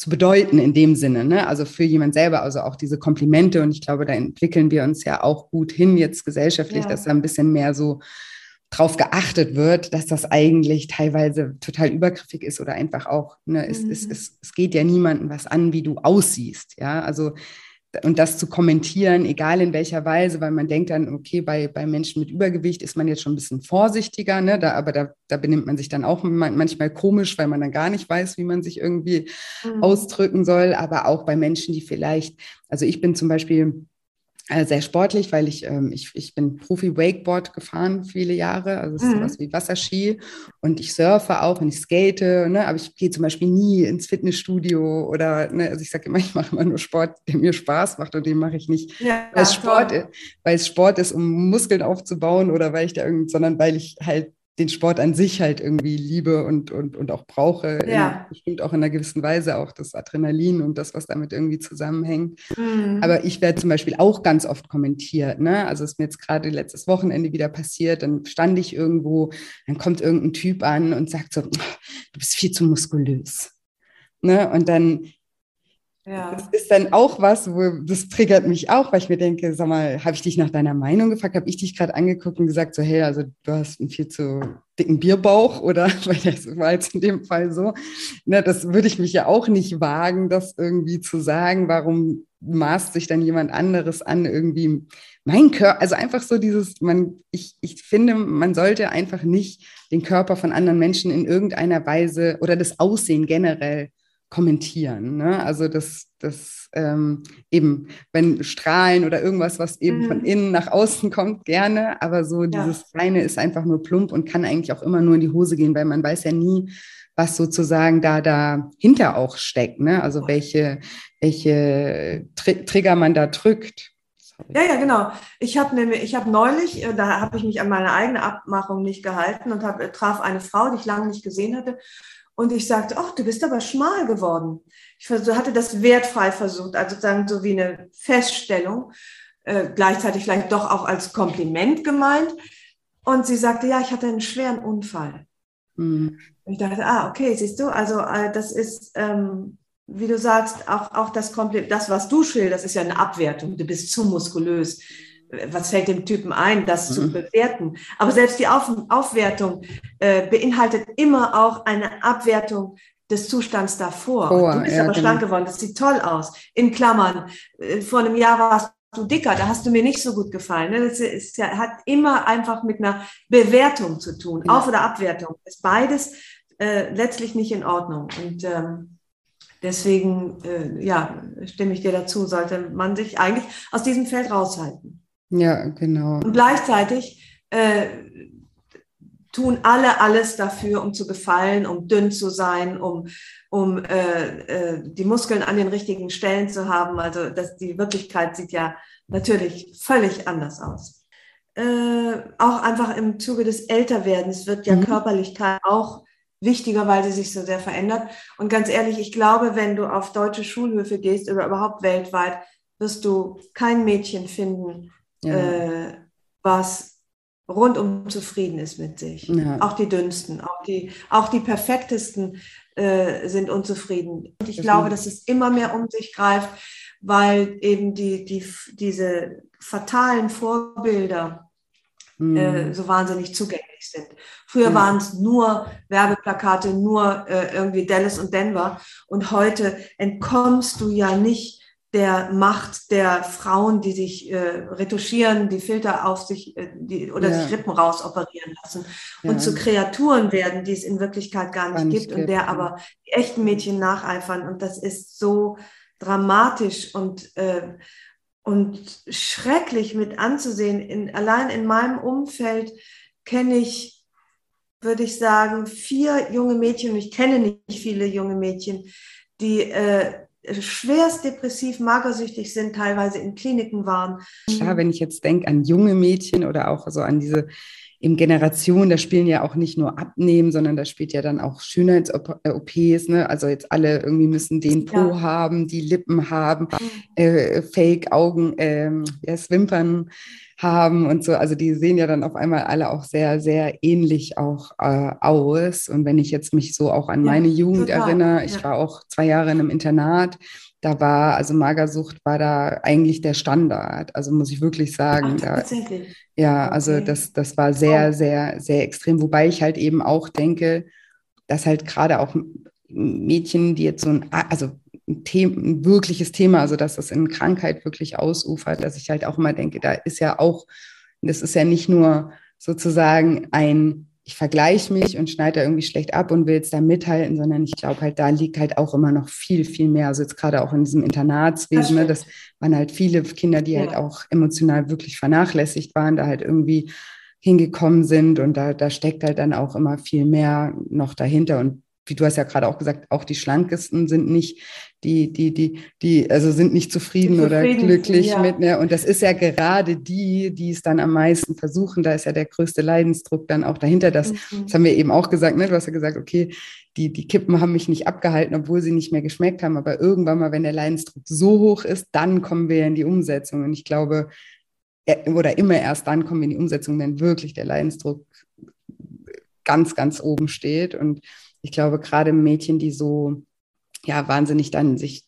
zu bedeuten in dem Sinne, ne? Also für jemand selber, also auch diese Komplimente und ich glaube, da entwickeln wir uns ja auch gut hin jetzt gesellschaftlich, ja. dass da ein bisschen mehr so drauf geachtet wird, dass das eigentlich teilweise total übergriffig ist oder einfach auch, ne, mhm. es, es, es, es geht ja niemandem was an, wie du aussiehst, ja, also und das zu kommentieren, egal in welcher Weise, weil man denkt dann, okay, bei, bei Menschen mit Übergewicht ist man jetzt schon ein bisschen vorsichtiger, ne? da, aber da, da benimmt man sich dann auch manchmal komisch, weil man dann gar nicht weiß, wie man sich irgendwie mhm. ausdrücken soll. Aber auch bei Menschen, die vielleicht, also ich bin zum Beispiel sehr sportlich, weil ich, ähm, ich, ich bin Profi-Wakeboard gefahren viele Jahre, also es ist mhm. sowas wie Wasserski und ich surfe auch und ich skate, ne? aber ich gehe zum Beispiel nie ins Fitnessstudio oder, ne? also ich sage immer, ich mache immer nur Sport, der mir Spaß macht und den mache ich nicht, ja, weil, es Sport, weil es Sport ist, um Muskeln aufzubauen oder weil ich da irgendwie, sondern weil ich halt den Sport an sich halt irgendwie liebe und, und, und auch brauche. Ja. Bestimmt auch in einer gewissen Weise auch das Adrenalin und das, was damit irgendwie zusammenhängt. Mhm. Aber ich werde zum Beispiel auch ganz oft kommentiert. Ne? Also ist mir jetzt gerade letztes Wochenende wieder passiert, dann stand ich irgendwo, dann kommt irgendein Typ an und sagt so, du bist viel zu muskulös. Ne? Und dann ja. Das ist dann auch was, wo das triggert mich auch, weil ich mir denke, sag mal, habe ich dich nach deiner Meinung gefragt? Habe ich dich gerade angeguckt und gesagt, so, hey, also du hast einen viel zu dicken Bierbauch oder weil das war jetzt in dem Fall so. Na, das würde ich mich ja auch nicht wagen, das irgendwie zu sagen. Warum maßt sich dann jemand anderes an, irgendwie mein Körper, also einfach so dieses, man, ich, ich finde, man sollte einfach nicht den Körper von anderen Menschen in irgendeiner Weise oder das Aussehen generell kommentieren. Ne? Also das, das ähm, eben, wenn Strahlen oder irgendwas, was eben mhm. von innen nach außen kommt, gerne, aber so ja. dieses Reine ist einfach nur plump und kann eigentlich auch immer nur in die Hose gehen, weil man weiß ja nie, was sozusagen da dahinter auch steckt, ne? Also welche, welche Tr Trigger man da drückt. Ja, ja, genau. Ich habe nämlich, ich habe neulich, äh, da habe ich mich an meine eigene Abmachung nicht gehalten und hab, traf eine Frau, die ich lange nicht gesehen hatte. Und ich sagte, ach, du bist aber schmal geworden. Ich hatte das wertfrei versucht, also sozusagen so wie eine Feststellung, äh, gleichzeitig vielleicht doch auch als Kompliment gemeint. Und sie sagte, ja, ich hatte einen schweren Unfall. Mhm. Und ich dachte, ah, okay, siehst du, also äh, das ist, ähm, wie du sagst, auch, auch das Kompliment, das, was du schilderst, ist ja eine Abwertung. Du bist zu muskulös was fällt dem Typen ein, das mhm. zu bewerten? Aber selbst die Auf Aufwertung äh, beinhaltet immer auch eine Abwertung des Zustands davor. Oh, du bist ja, aber genau. schlank geworden, das sieht toll aus. In Klammern, äh, vor einem Jahr warst du dicker, da hast du mir nicht so gut gefallen. Ne? Das ist ja, hat immer einfach mit einer Bewertung zu tun. Ja. Auf- oder Abwertung ist beides äh, letztlich nicht in Ordnung. Und ähm, deswegen, äh, ja, stimme ich dir dazu, sollte man sich eigentlich aus diesem Feld raushalten. Ja, genau. Und gleichzeitig äh, tun alle alles dafür, um zu gefallen, um dünn zu sein, um, um äh, äh, die Muskeln an den richtigen Stellen zu haben. Also das, die Wirklichkeit sieht ja natürlich völlig anders aus. Äh, auch einfach im Zuge des Älterwerdens wird ja mhm. Körperlichkeit auch wichtiger, weil sie sich so sehr verändert. Und ganz ehrlich, ich glaube, wenn du auf deutsche Schulhöfe gehst oder überhaupt weltweit, wirst du kein Mädchen finden, ja. äh, was rundum zufrieden ist mit sich. Ja. Auch die dünnsten, auch die, auch die perfektesten äh, sind unzufrieden. Und ich das glaube, dass es immer mehr um sich greift, weil eben die, die, diese fatalen Vorbilder mhm. äh, so wahnsinnig zugänglich sind. Früher ja. waren es nur Werbeplakate, nur äh, irgendwie Dallas und Denver. Und heute entkommst du ja nicht der Macht der Frauen, die sich äh, retuschieren, die Filter auf sich äh, die, oder ja. sich Rippen raus operieren lassen ja. und zu Kreaturen werden, die es in Wirklichkeit gar nicht, gar nicht gibt, gibt, und der aber die echten Mädchen nacheifern. Und das ist so dramatisch und, äh, und schrecklich mit anzusehen. In, allein in meinem Umfeld kenne ich, würde ich sagen, vier junge Mädchen, und ich kenne nicht viele junge Mädchen, die äh, schwerst depressiv, magersüchtig sind, teilweise in Kliniken waren. Klar, wenn ich jetzt denke an junge Mädchen oder auch so an diese im Generation, da spielen ja auch nicht nur Abnehmen, sondern da spielt ja dann auch Schönheits-OPs, ne? Also jetzt alle irgendwie müssen den Po ja. haben, die Lippen haben, mhm. äh, Fake-Augen, äh, ja, Wimpern haben und so. Also die sehen ja dann auf einmal alle auch sehr, sehr ähnlich auch äh, aus. Und wenn ich jetzt mich so auch an meine Jugend total. erinnere, ich ja. war auch zwei Jahre in einem Internat, da war, also Magersucht war da eigentlich der Standard. Also muss ich wirklich sagen. Ach, da, ja, also okay. das, das war sehr, sehr, sehr extrem. Wobei ich halt eben auch denke, dass halt gerade auch Mädchen, die jetzt so ein, also ein, Thema, ein wirkliches Thema, also dass das in Krankheit wirklich ausufert, dass ich halt auch immer denke, da ist ja auch, das ist ja nicht nur sozusagen ein ich vergleiche mich und schneide da irgendwie schlecht ab und will es da mithalten, sondern ich glaube halt, da liegt halt auch immer noch viel, viel mehr. Also jetzt gerade auch in diesem Internatswesen, das, ne, das waren halt viele Kinder, die halt ja. halt auch emotional wirklich vernachlässigt waren, da halt irgendwie hingekommen sind und da, da steckt halt dann auch immer viel mehr noch dahinter und wie du hast ja gerade auch gesagt, auch die Schlankesten sind nicht, die, die, die, die, also sind nicht zufrieden, zufrieden oder glücklich ja. mit, ne? Und das ist ja gerade die, die es dann am meisten versuchen. Da ist ja der größte Leidensdruck dann auch dahinter. Das, mhm. das haben wir eben auch gesagt, ne? Du hast ja gesagt, okay, die, die Kippen haben mich nicht abgehalten, obwohl sie nicht mehr geschmeckt haben. Aber irgendwann mal, wenn der Leidensdruck so hoch ist, dann kommen wir in die Umsetzung. Und ich glaube, oder immer erst dann kommen wir in die Umsetzung, wenn wirklich der Leidensdruck ganz, ganz oben steht. Und ich glaube, gerade Mädchen, die so ja wahnsinnig dann sich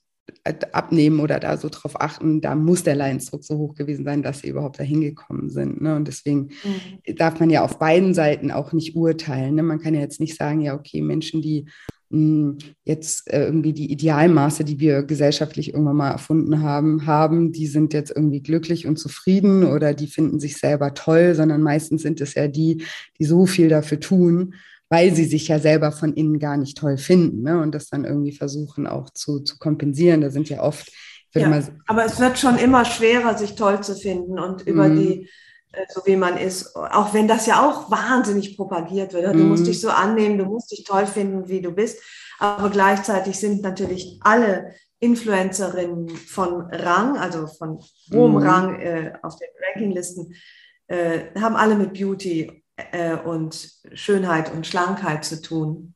abnehmen oder da so drauf achten, da muss der Leidensdruck so hoch gewesen sein, dass sie überhaupt dahin gekommen sind. Ne? Und deswegen mhm. darf man ja auf beiden Seiten auch nicht urteilen. Ne? Man kann ja jetzt nicht sagen, ja, okay, Menschen, die mh, hm, jetzt äh, irgendwie die Idealmaße, die wir gesellschaftlich irgendwann mal erfunden haben, haben, die sind jetzt irgendwie glücklich und zufrieden oder die finden sich selber toll, sondern meistens sind es ja die, die so viel dafür tun, weil sie sich ja selber von innen gar nicht toll finden ne? und das dann irgendwie versuchen auch zu, zu kompensieren. Da sind ja oft. Ja, mal, aber es wird schon immer schwerer, sich toll zu finden und über mm. die, äh, so wie man ist, auch wenn das ja auch wahnsinnig propagiert wird. Du mm. musst dich so annehmen, du musst dich toll finden, wie du bist. Aber gleichzeitig sind natürlich alle Influencerinnen von Rang, also von hohem mm. Rang äh, auf den Rankinglisten, äh, haben alle mit Beauty äh, und Schönheit und Schlankheit zu tun.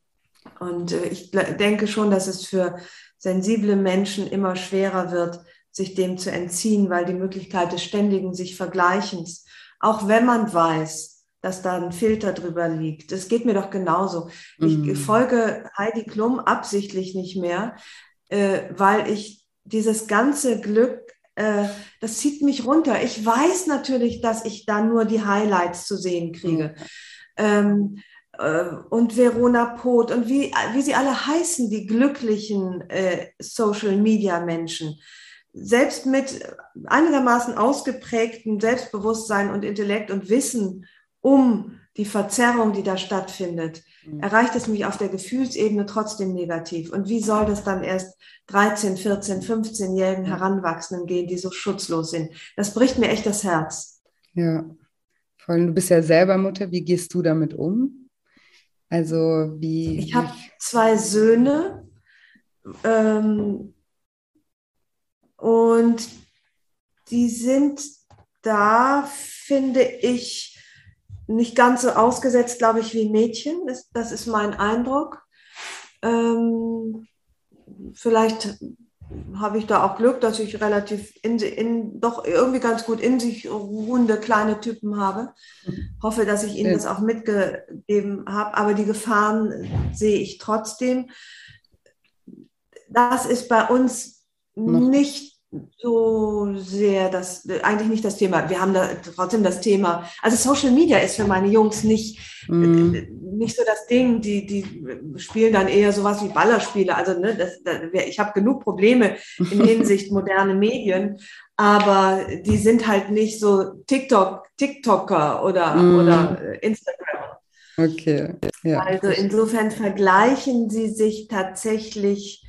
Und äh, ich denke schon, dass es für sensible Menschen immer schwerer wird, sich dem zu entziehen, weil die Möglichkeit des ständigen sich Vergleichens, auch wenn man weiß, dass da ein Filter drüber liegt. Das geht mir doch genauso. Mhm. Ich folge Heidi Klum absichtlich nicht mehr, äh, weil ich dieses ganze Glück äh, das zieht mich runter. Ich weiß natürlich, dass ich da nur die Highlights zu sehen kriege. Mhm. Ähm, äh, und Verona Poth und wie, wie sie alle heißen, die glücklichen äh, Social-Media-Menschen. Selbst mit einigermaßen ausgeprägtem Selbstbewusstsein und Intellekt und Wissen um die Verzerrung, die da stattfindet. Erreicht es mich auf der Gefühlsebene trotzdem negativ. Und wie soll das dann erst 13, 14, 15-jährigen Heranwachsenden gehen, die so schutzlos sind? Das bricht mir echt das Herz. Ja, vor allem du bist ja selber Mutter. Wie gehst du damit um? Also wie? Ich habe zwei Söhne ähm, und die sind da, finde ich, nicht ganz so ausgesetzt, glaube ich, wie Mädchen. Das, das ist mein Eindruck. Ähm, vielleicht habe ich da auch Glück, dass ich relativ in, in, doch irgendwie ganz gut in sich ruhende kleine Typen habe. Hoffe, dass ich Ihnen das auch mitgegeben habe. Aber die Gefahren sehe ich trotzdem. Das ist bei uns nicht so sehr das, eigentlich nicht das Thema. Wir haben da trotzdem das Thema. Also Social Media ist für meine Jungs nicht, mm. nicht so das Ding. Die, die spielen dann eher sowas wie Ballerspiele. Also ne, das, das, ich habe genug Probleme in Hinsicht moderne Medien, aber die sind halt nicht so TikTok, TikToker oder, mm. oder äh, Instagram. Okay. Ja. Also insofern vergleichen sie sich tatsächlich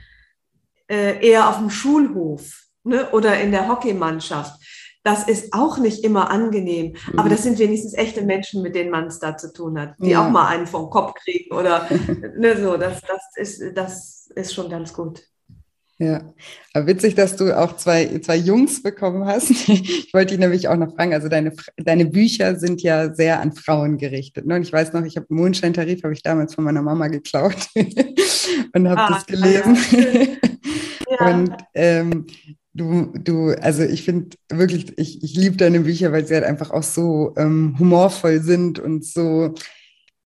äh, eher auf dem Schulhof ne? oder in der Hockeymannschaft. Das ist auch nicht immer angenehm, mhm. aber das sind wenigstens echte Menschen, mit denen man es da zu tun hat, die ja. auch mal einen vom Kopf kriegen oder ne, so. Das, das, ist, das ist schon ganz gut. Ja, aber witzig, dass du auch zwei, zwei Jungs bekommen hast. Ich wollte dich nämlich auch noch fragen, also deine, deine Bücher sind ja sehr an Frauen gerichtet. Ne? Und ich weiß noch, ich habe Mondscheintarif, habe ich damals von meiner Mama geklaut und habe ah, das gelesen. Ja. Und ähm, du, du, also ich finde wirklich, ich, ich liebe deine Bücher, weil sie halt einfach auch so ähm, humorvoll sind und so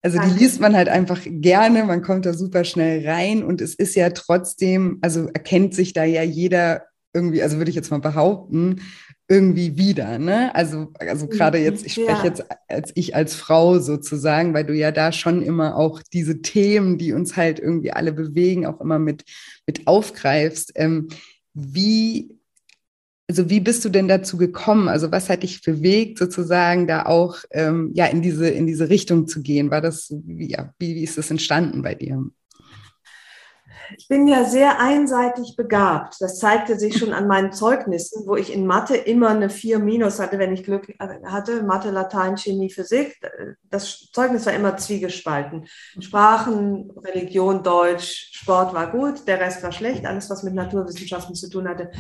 also die liest man halt einfach gerne, man kommt da super schnell rein und es ist ja trotzdem, also erkennt sich da ja jeder irgendwie, also würde ich jetzt mal behaupten, irgendwie wieder, ne? Also, also mhm. gerade jetzt, ich spreche ja. jetzt als ich als Frau sozusagen, weil du ja da schon immer auch diese Themen, die uns halt irgendwie alle bewegen, auch immer mit, mit aufgreifst. Ähm, wie also wie bist du denn dazu gekommen? Also was hat dich bewegt, sozusagen da auch ähm, ja in diese in diese Richtung zu gehen? War das ja wie, wie ist das entstanden bei dir? Ich bin ja sehr einseitig begabt. Das zeigte sich schon an meinen Zeugnissen, wo ich in Mathe immer eine 4 minus hatte, wenn ich Glück hatte. Mathe, Latein, Chemie, Physik. Das Zeugnis war immer zwiegespalten. Sprachen, Religion, Deutsch, Sport war gut, der Rest war schlecht. Alles, was mit Naturwissenschaften zu tun hatte,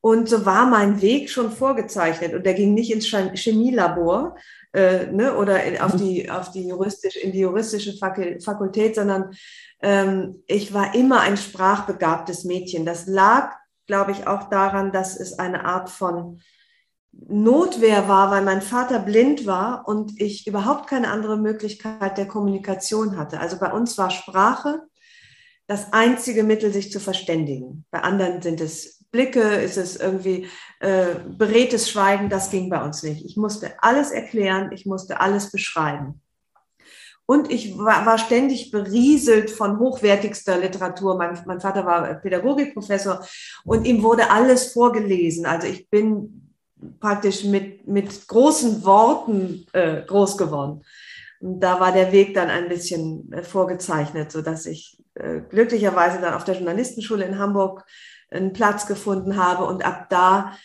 und so war mein Weg schon vorgezeichnet. Und der ging nicht ins Chemielabor äh, ne, oder in, auf die, auf die juristisch, in die juristische Fakultät, sondern ähm, ich war immer ein sprachbegabtes Mädchen. Das lag, glaube ich, auch daran, dass es eine Art von Notwehr war, weil mein Vater blind war und ich überhaupt keine andere Möglichkeit der Kommunikation hatte. Also bei uns war Sprache das einzige Mittel, sich zu verständigen. Bei anderen sind es Blicke, ist es irgendwie äh, beredtes Schweigen, das ging bei uns nicht. Ich musste alles erklären, ich musste alles beschreiben. Und ich war, war ständig berieselt von hochwertigster Literatur. Mein, mein Vater war Pädagogikprofessor und ihm wurde alles vorgelesen. Also ich bin praktisch mit, mit großen Worten äh, groß geworden. Und da war der Weg dann ein bisschen äh, vorgezeichnet, so dass ich glücklicherweise dann auf der Journalistenschule in Hamburg einen Platz gefunden habe. Und ab da,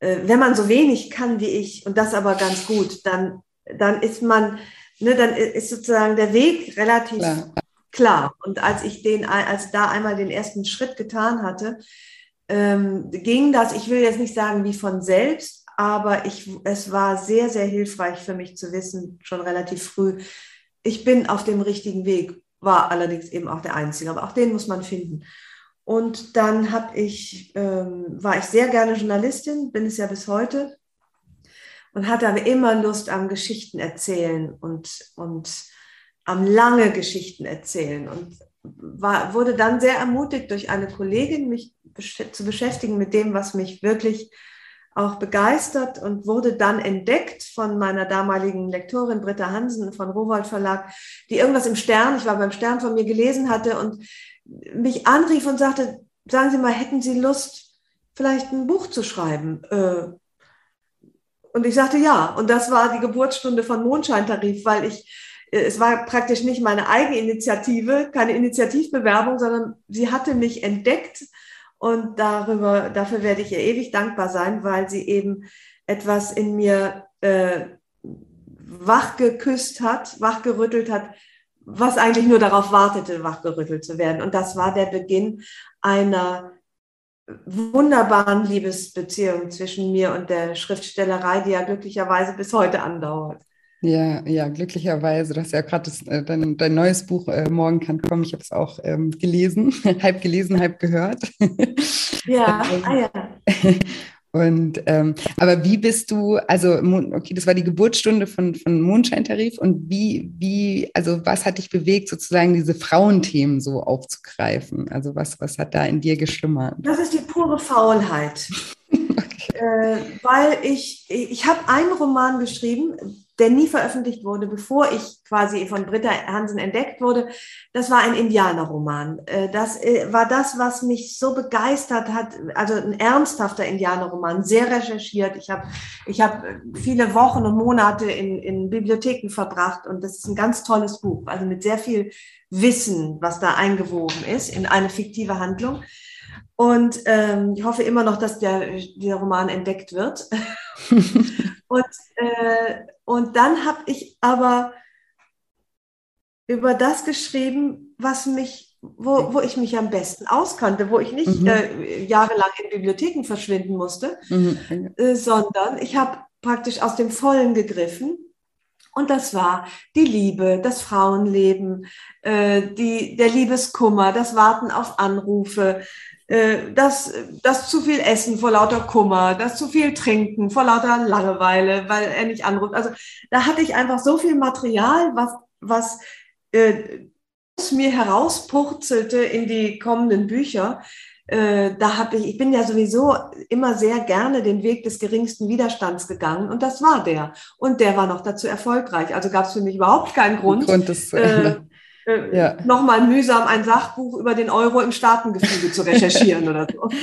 äh, wenn man so wenig kann wie ich, und das aber ganz gut, dann, dann ist man, ne, dann ist sozusagen der Weg relativ klar. klar. Und als ich den, als da einmal den ersten Schritt getan hatte, ähm, ging das, ich will jetzt nicht sagen wie von selbst, aber ich, es war sehr, sehr hilfreich für mich zu wissen, schon relativ früh, ich bin auf dem richtigen Weg, war allerdings eben auch der Einzige, aber auch den muss man finden. Und dann habe ich, ähm, war ich sehr gerne Journalistin, bin es ja bis heute und hatte aber immer Lust am Geschichten erzählen und, und am lange Geschichten erzählen und war, wurde dann sehr ermutigt durch eine Kollegin, mich zu beschäftigen mit dem, was mich wirklich auch begeistert und wurde dann entdeckt von meiner damaligen Lektorin Britta Hansen von Rowold Verlag, die irgendwas im Stern, ich war beim Stern von mir gelesen hatte und mich anrief und sagte, sagen Sie mal, hätten Sie Lust, vielleicht ein Buch zu schreiben? Äh, und ich sagte ja. Und das war die Geburtsstunde von Mondscheintarif, weil ich, äh, es war praktisch nicht meine eigene Initiative, keine Initiativbewerbung, sondern sie hatte mich entdeckt. Und darüber, dafür werde ich ihr ewig dankbar sein, weil sie eben etwas in mir äh, wachgeküsst hat, wachgerüttelt hat, was eigentlich nur darauf wartete, wachgerüttelt zu werden. Und das war der Beginn einer wunderbaren Liebesbeziehung zwischen mir und der Schriftstellerei, die ja glücklicherweise bis heute andauert. Ja, ja, glücklicherweise. Du hast ja gerade äh, dein, dein, neues Buch äh, Morgen kann kommen. Ich habe es auch ähm, gelesen, halb gelesen, halb gehört. Ja, ah ja. Und ähm, aber wie bist du, also okay, das war die Geburtsstunde von, von Mondscheintarif und wie, wie, also was hat dich bewegt, sozusagen diese Frauenthemen so aufzugreifen? Also was, was hat da in dir geschlummert? Das ist die pure Faulheit. okay. äh, weil ich, ich habe einen Roman geschrieben, der nie veröffentlicht wurde, bevor ich quasi von Britta Hansen entdeckt wurde. Das war ein Indianerroman. Äh, das äh, war das, was mich so begeistert hat. Also ein ernsthafter Indianerroman, sehr recherchiert. Ich habe ich hab viele Wochen und Monate in, in Bibliotheken verbracht und das ist ein ganz tolles Buch. Also mit sehr viel Wissen, was da eingewoben ist in eine fiktive Handlung. Und ähm, ich hoffe immer noch, dass der, der Roman entdeckt wird. und, äh, und dann habe ich aber über das geschrieben, was mich wo, wo ich mich am besten auskannte, wo ich nicht mhm. äh, jahrelang in Bibliotheken verschwinden musste, mhm. äh, sondern ich habe praktisch aus dem Vollen gegriffen. Und das war die Liebe, das Frauenleben, äh, die, der Liebeskummer, das Warten auf Anrufe, äh, das, das zu viel Essen vor lauter Kummer, das zu viel Trinken vor lauter Langeweile, weil er nicht anruft. Also da hatte ich einfach so viel Material, was, was äh, mir herauspurzelte in die kommenden Bücher. Äh, da habe ich, ich bin ja sowieso immer sehr gerne den Weg des geringsten Widerstands gegangen und das war der. Und der war noch dazu erfolgreich. Also gab es für mich überhaupt keinen Grund, Grund äh, äh, ja. nochmal mühsam ein Sachbuch über den Euro im Staatengefüge zu recherchieren oder so.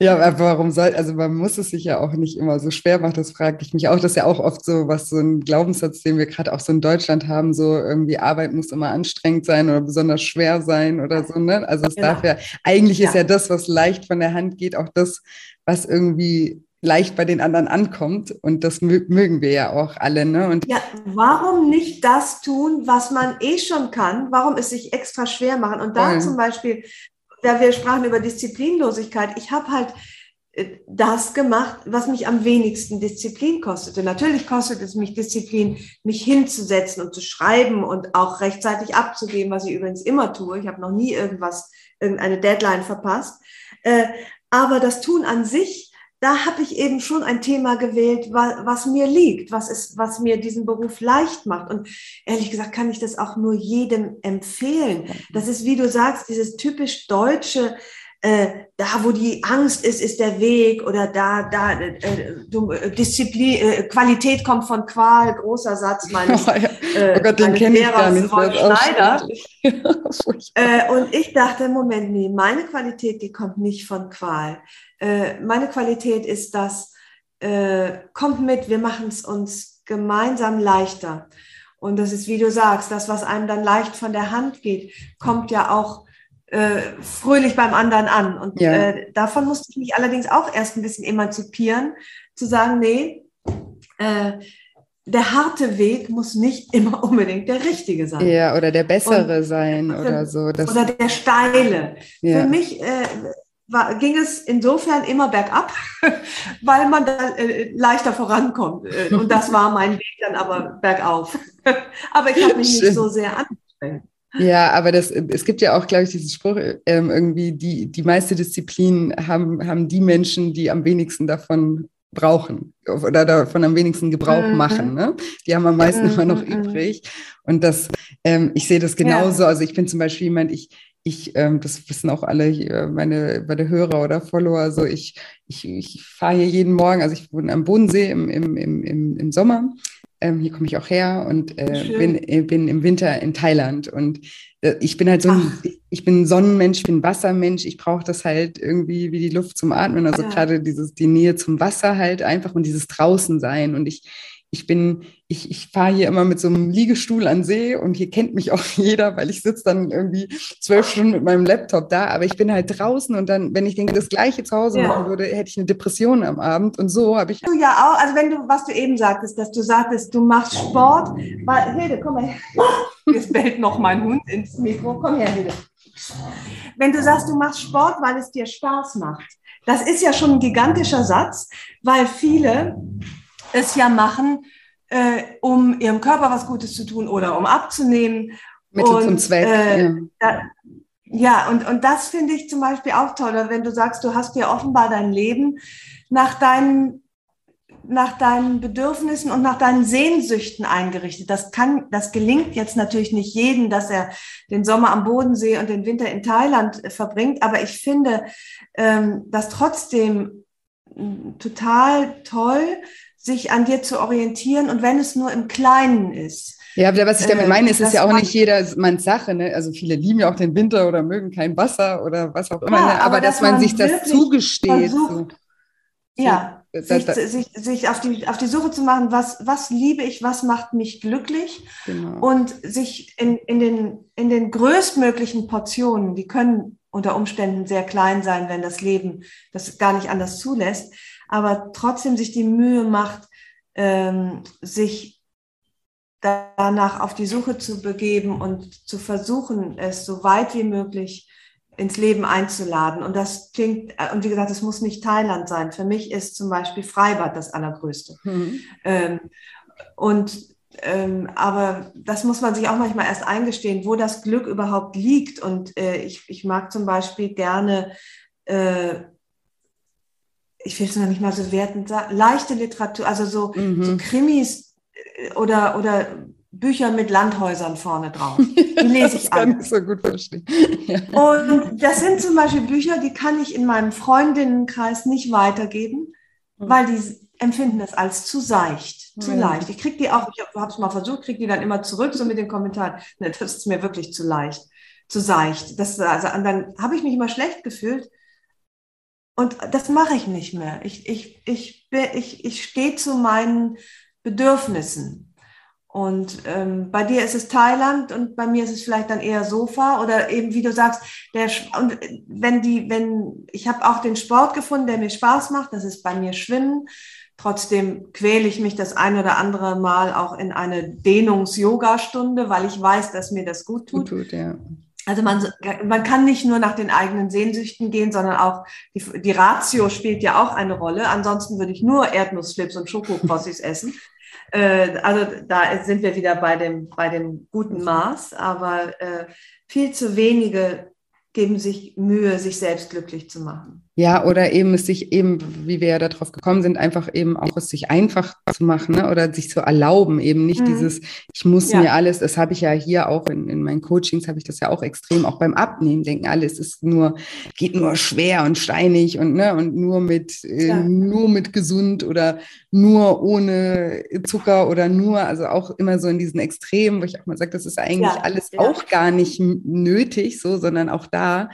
Ja, aber warum soll, also man muss es sich ja auch nicht immer so schwer machen, das frage ich mich auch. Das ist ja auch oft so, was so ein Glaubenssatz, den wir gerade auch so in Deutschland haben, so irgendwie Arbeit muss immer anstrengend sein oder besonders schwer sein oder so, ne? Also es genau. darf ja, eigentlich ist ja. ja das, was leicht von der Hand geht, auch das, was irgendwie leicht bei den anderen ankommt. Und das mögen wir ja auch alle. Ne? Und ja, warum nicht das tun, was man eh schon kann? Warum es sich extra schwer machen? Und da ja. zum Beispiel, ja, wir sprachen über Disziplinlosigkeit. Ich habe halt äh, das gemacht, was mich am wenigsten Disziplin kostete. Natürlich kostet es mich Disziplin, mich hinzusetzen und zu schreiben und auch rechtzeitig abzugeben, was ich übrigens immer tue. Ich habe noch nie irgendwas, irgendeine Deadline verpasst. Äh, aber das Tun an sich da habe ich eben schon ein Thema gewählt, was, mir liegt, was, ist, was mir diesen Beruf leicht macht. Und ehrlich gesagt kann ich das auch nur jedem empfehlen. Das ist, wie du sagst, dieses typisch deutsche, äh, da wo die Angst ist, ist der Weg oder da, da äh, du, äh, Disziplin, äh, Qualität kommt von Qual, großer Satz meines, oh, äh, oh Gott, den kenne ich gar nicht. Schneider. äh, und ich dachte, Moment, nee, meine Qualität, die kommt nicht von Qual. Äh, meine Qualität ist das, äh, kommt mit, wir machen es uns gemeinsam leichter. Und das ist, wie du sagst, das, was einem dann leicht von der Hand geht, kommt ja auch äh, fröhlich beim anderen an. Und ja. äh, davon musste ich mich allerdings auch erst ein bisschen emanzipieren, zu sagen, nee, äh, der harte Weg muss nicht immer unbedingt der richtige sein. Ja, oder der bessere und, sein oder so. oder der steile. Ja. Für mich äh, war, ging es insofern immer bergab, weil man da äh, leichter vorankommt. Äh, und das war mein Weg dann aber bergauf. aber ich habe mich nicht so sehr angestrengt. Ja, aber das, es gibt ja auch, glaube ich, diesen Spruch, ähm, irgendwie, die, die meiste Disziplin haben, haben die Menschen, die am wenigsten davon brauchen oder davon am wenigsten Gebrauch mhm. machen. Ne? Die haben am meisten mhm. immer noch mhm. übrig. Und das, ähm, ich sehe das genauso. Ja. Also ich bin zum Beispiel jemand, ich, ich, ähm, das wissen auch alle hier, meine, meine Hörer oder Follower, also ich, ich, ich fahre hier jeden Morgen, also ich wohne am Bodensee im, im, im, im Sommer ähm, hier komme ich auch her und äh, bin, äh, bin im Winter in Thailand. Und äh, ich bin halt so ein, ich bin Sonnenmensch, ich bin Wassermensch. Ich brauche das halt irgendwie wie die Luft zum Atmen. Also ja. gerade dieses, die Nähe zum Wasser halt einfach und dieses Draußensein. Und ich, ich bin, ich, ich fahre hier immer mit so einem Liegestuhl an See und hier kennt mich auch jeder, weil ich sitze dann irgendwie zwölf Stunden mit meinem Laptop da, aber ich bin halt draußen und dann, wenn ich denke, das Gleiche zu Hause ja. machen würde, hätte ich eine Depression am Abend und so habe ich. Du ja auch, also wenn du, was du eben sagtest, dass du sagtest, du machst Sport, weil, Hilde, komm mal her. Jetzt bellt noch mein Hund ins Mikro, komm her, Hilde. Wenn du sagst, du machst Sport, weil es dir Spaß macht, das ist ja schon ein gigantischer Satz, weil viele es ja machen, äh, um ihrem Körper was Gutes zu tun oder um abzunehmen. Mittel und, zum Zweck. Äh, ja. Da, ja, und, und das finde ich zum Beispiel auch toll, wenn du sagst, du hast dir offenbar dein Leben nach deinen nach deinen Bedürfnissen und nach deinen Sehnsüchten eingerichtet. Das kann, das gelingt jetzt natürlich nicht jedem, dass er den Sommer am Bodensee und den Winter in Thailand verbringt. Aber ich finde ähm, das trotzdem total toll, sich an dir zu orientieren und wenn es nur im Kleinen ist. Ja, aber was ich damit äh, meine, ist es ja auch nicht jedermanns Sache. Ne? Also viele lieben ja auch den Winter oder mögen kein Wasser oder was auch immer. Ja, ne? aber, aber, dass, dass man, man sich das zugesteht. Versucht, so. Ja, so, sich, da, sich, sich, auf, die, auf die Suche zu machen, was, was liebe ich, was macht mich glücklich genau. und sich in, in, den, in den größtmöglichen Portionen, die können unter Umständen sehr klein sein, wenn das Leben das gar nicht anders zulässt, aber trotzdem sich die Mühe macht, ähm, sich danach auf die Suche zu begeben und zu versuchen, es so weit wie möglich ins Leben einzuladen. Und das klingt, und wie gesagt, es muss nicht Thailand sein. Für mich ist zum Beispiel Freibad das Allergrößte. Mhm. Ähm, und ähm, aber das muss man sich auch manchmal erst eingestehen, wo das Glück überhaupt liegt. Und äh, ich, ich mag zum Beispiel gerne, äh, ich will es noch nicht mal so wertend sagen, leichte Literatur, also so, mhm. so Krimis äh, oder, oder Bücher mit Landhäusern vorne drauf. Die lese ich alle. Das kann ich so gut verstehen. Ja. Und das sind zum Beispiel Bücher, die kann ich in meinem Freundinnenkreis nicht weitergeben, mhm. weil die empfinden das als zu seicht, zu ja. leicht. Ich kriege die auch, ich habe es mal versucht, kriege die dann immer zurück, so mit den Kommentaren, ne, das ist mir wirklich zu leicht, zu seicht. Das, also, und dann habe ich mich immer schlecht gefühlt. Und das mache ich nicht mehr. Ich, ich, ich, ich, ich stehe zu meinen Bedürfnissen. Und ähm, bei dir ist es Thailand und bei mir ist es vielleicht dann eher Sofa oder eben wie du sagst, der und wenn die, wenn ich habe auch den Sport gefunden, der mir Spaß macht, das ist bei mir Schwimmen. Trotzdem quäle ich mich das ein oder andere Mal auch in eine Dehnungs-Yoga-Stunde, weil ich weiß, dass mir das gut tut. Gut tut ja. Also man, man kann nicht nur nach den eigenen Sehnsüchten gehen, sondern auch die, die Ratio spielt ja auch eine Rolle. Ansonsten würde ich nur Erdnussflips und Schokokrossis essen. Äh, also da sind wir wieder bei dem, bei dem guten Maß, aber äh, viel zu wenige geben sich Mühe, sich selbst glücklich zu machen. Ja, oder eben es sich eben, wie wir ja darauf gekommen sind, einfach eben auch es sich einfach zu machen ne? oder sich zu erlauben, eben nicht mhm. dieses, ich muss ja. mir alles, das habe ich ja hier auch in, in meinen Coachings, habe ich das ja auch extrem, auch beim Abnehmen, denken alles ist nur, geht nur schwer und steinig und, ne, und nur mit, äh, nur mit gesund oder nur ohne Zucker oder nur, also auch immer so in diesen Extremen, wo ich auch mal sage, das ist eigentlich ja. alles ja. auch gar nicht nötig, so, sondern auch da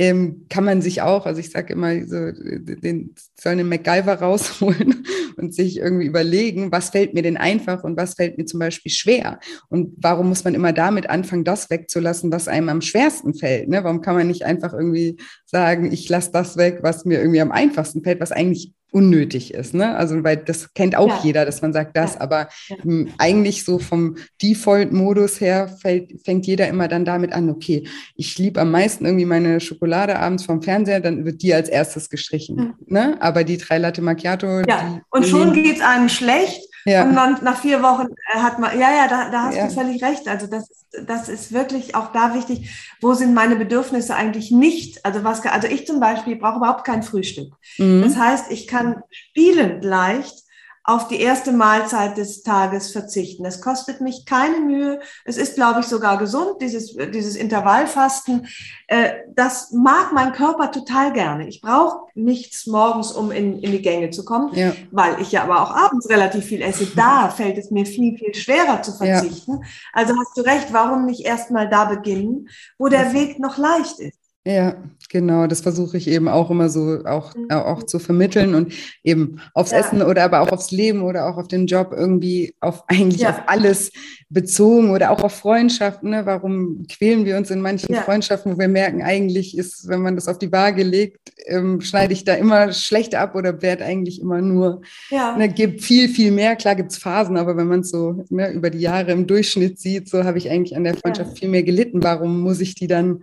ähm, kann man sich auch, also ich sage immer, so, den soll einen MacGyver rausholen und sich irgendwie überlegen, was fällt mir denn einfach und was fällt mir zum Beispiel schwer und warum muss man immer damit anfangen, das wegzulassen, was einem am schwersten fällt. Ne? Warum kann man nicht einfach irgendwie sagen, ich lasse das weg, was mir irgendwie am einfachsten fällt, was eigentlich unnötig ist. Ne? Also, weil das kennt auch ja. jeder, dass man sagt das, ja. aber ja. eigentlich so vom Default-Modus her fällt, fängt jeder immer dann damit an, okay, ich liebe am meisten irgendwie meine Schokolade abends vom Fernseher, dann wird die als erstes gestrichen. Ne? Aber die drei Latte Macchiato. Ja, und schon geht es einem schlecht. Ja. Und dann nach vier Wochen äh, hat man, ja, ja, da, da hast ja. du völlig recht. Also das, das ist wirklich auch da wichtig. Wo sind meine Bedürfnisse eigentlich nicht? Also was, also ich zum Beispiel brauche überhaupt kein Frühstück. Mhm. Das heißt, ich kann spielend leicht auf die erste Mahlzeit des Tages verzichten. Es kostet mich keine Mühe. Es ist, glaube ich, sogar gesund, dieses, dieses Intervallfasten. Äh, das mag mein Körper total gerne. Ich brauche nichts morgens, um in, in die Gänge zu kommen, ja. weil ich ja aber auch abends relativ viel esse. Da fällt es mir viel, viel schwerer zu verzichten. Ja. Also hast du recht, warum nicht erst mal da beginnen, wo der Weg noch leicht ist. Ja, genau. Das versuche ich eben auch immer so auch, mhm. auch zu vermitteln und eben aufs ja. Essen oder aber auch aufs Leben oder auch auf den Job irgendwie auf eigentlich ja. auf alles bezogen oder auch auf Freundschaften. Ne? Warum quälen wir uns in manchen ja. Freundschaften, wo wir merken, eigentlich ist, wenn man das auf die Waage legt, ähm, schneide ich da immer schlecht ab oder werde eigentlich immer nur, ja. ne, gibt viel, viel mehr. Klar gibt es Phasen, aber wenn man es so ne, über die Jahre im Durchschnitt sieht, so habe ich eigentlich an der Freundschaft viel mehr gelitten. Warum muss ich die dann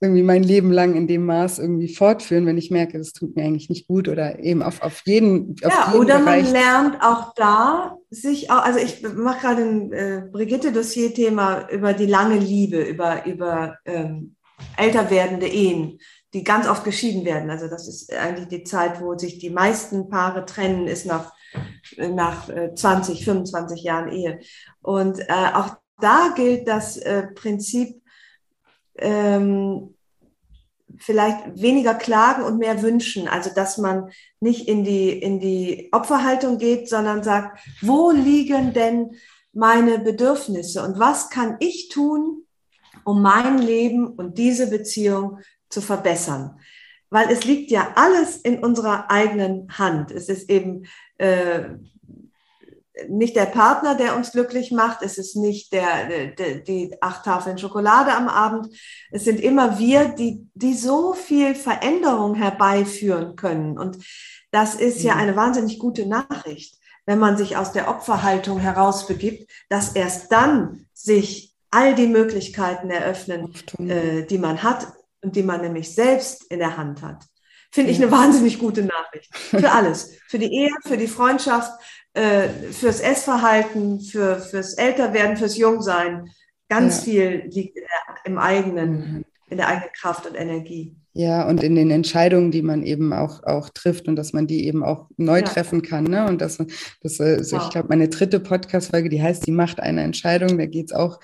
irgendwie mein Leben lang in dem Maß irgendwie fortführen, wenn ich merke, das tut mir eigentlich nicht gut oder eben auf, auf jeden auf Ja, jeden oder Bereich. man lernt auch da sich auch, also ich mache gerade ein äh, Brigitte-Dossier-Thema über die lange Liebe, über, über ähm, älter werdende Ehen, die ganz oft geschieden werden. Also das ist eigentlich die Zeit, wo sich die meisten Paare trennen, ist nach, nach 20, äh, 25 Jahren Ehe. Und äh, auch da gilt das äh, Prinzip, ähm, vielleicht weniger klagen und mehr wünschen. Also dass man nicht in die, in die Opferhaltung geht, sondern sagt, wo liegen denn meine Bedürfnisse und was kann ich tun, um mein Leben und diese Beziehung zu verbessern? Weil es liegt ja alles in unserer eigenen Hand. Es ist eben äh, nicht der Partner, der uns glücklich macht. Es ist nicht der, der, die acht Tafeln Schokolade am Abend. Es sind immer wir, die, die so viel Veränderung herbeiführen können. Und das ist ja mhm. eine wahnsinnig gute Nachricht. wenn man sich aus der Opferhaltung herausbegibt, dass erst dann sich all die Möglichkeiten eröffnen, äh, die man hat und die man nämlich selbst in der Hand hat. Finde ich eine wahnsinnig gute Nachricht. Für alles. Für die Ehe, für die Freundschaft, äh, fürs Essverhalten, für, fürs Älterwerden, fürs Jungsein. Ganz ja. viel liegt im eigenen, mhm. in der eigenen Kraft und Energie. Ja, und in den Entscheidungen, die man eben auch, auch trifft und dass man die eben auch neu ja. treffen kann. Ne? Und das, das also wow. ich glaube, meine dritte Podcast-Folge, die heißt Die Macht einer Entscheidung. Da geht es auch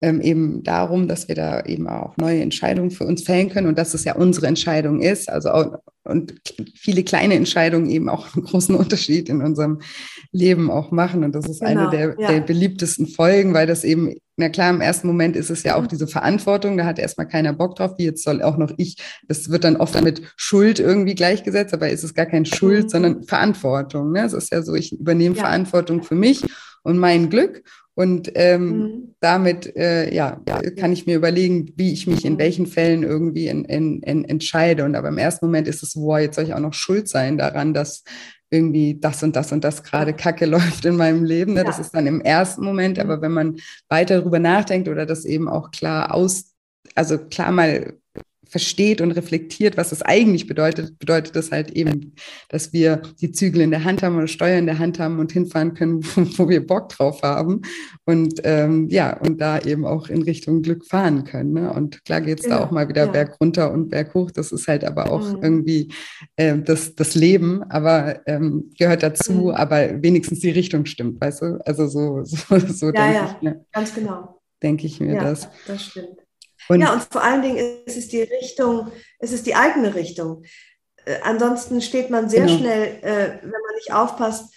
ähm, eben darum, dass wir da eben auch neue Entscheidungen für uns fällen können und dass es ja unsere Entscheidung ist. Also auch, und viele kleine Entscheidungen eben auch einen großen Unterschied in unserem Leben auch machen. Und das ist genau, eine der, ja. der, beliebtesten Folgen, weil das eben, na klar, im ersten Moment ist es ja auch mhm. diese Verantwortung, da hat erstmal keiner Bock drauf, wie jetzt soll auch noch ich, das wird dann oft mit Schuld irgendwie gleichgesetzt, aber ist es gar kein Schuld, mhm. sondern Verantwortung. Ne? Es ist ja so, ich übernehme ja. Verantwortung für mich und mein Glück und ähm, mhm. damit äh, ja, kann ich mir überlegen, wie ich mich in mhm. welchen Fällen irgendwie in, in, in entscheide. Und aber im ersten Moment ist es, wow, jetzt soll ich auch noch schuld sein daran, dass irgendwie das und das und das gerade Kacke läuft in meinem Leben. Ne? Das ist dann im ersten Moment, aber mhm. wenn man weiter darüber nachdenkt oder das eben auch klar aus, also klar mal versteht und reflektiert, was es eigentlich bedeutet, bedeutet das halt eben, dass wir die Zügel in der Hand haben oder Steuer in der Hand haben und hinfahren können, wo, wir Bock drauf haben. Und ähm, ja, und da eben auch in Richtung Glück fahren können. Ne? Und klar geht es ja, da auch mal wieder ja. berg runter und berg hoch. Das ist halt aber auch mhm. irgendwie äh, das, das Leben, aber ähm, gehört dazu, mhm. aber wenigstens die Richtung stimmt, weißt du? Also so, so, so ja, denke ja, ich. Ne? Ganz genau. Denke ich mir ja, das. Das stimmt. Und ja, und vor allen Dingen ist es die Richtung, es ist die eigene Richtung. Äh, ansonsten steht man sehr genau. schnell, äh, wenn man nicht aufpasst,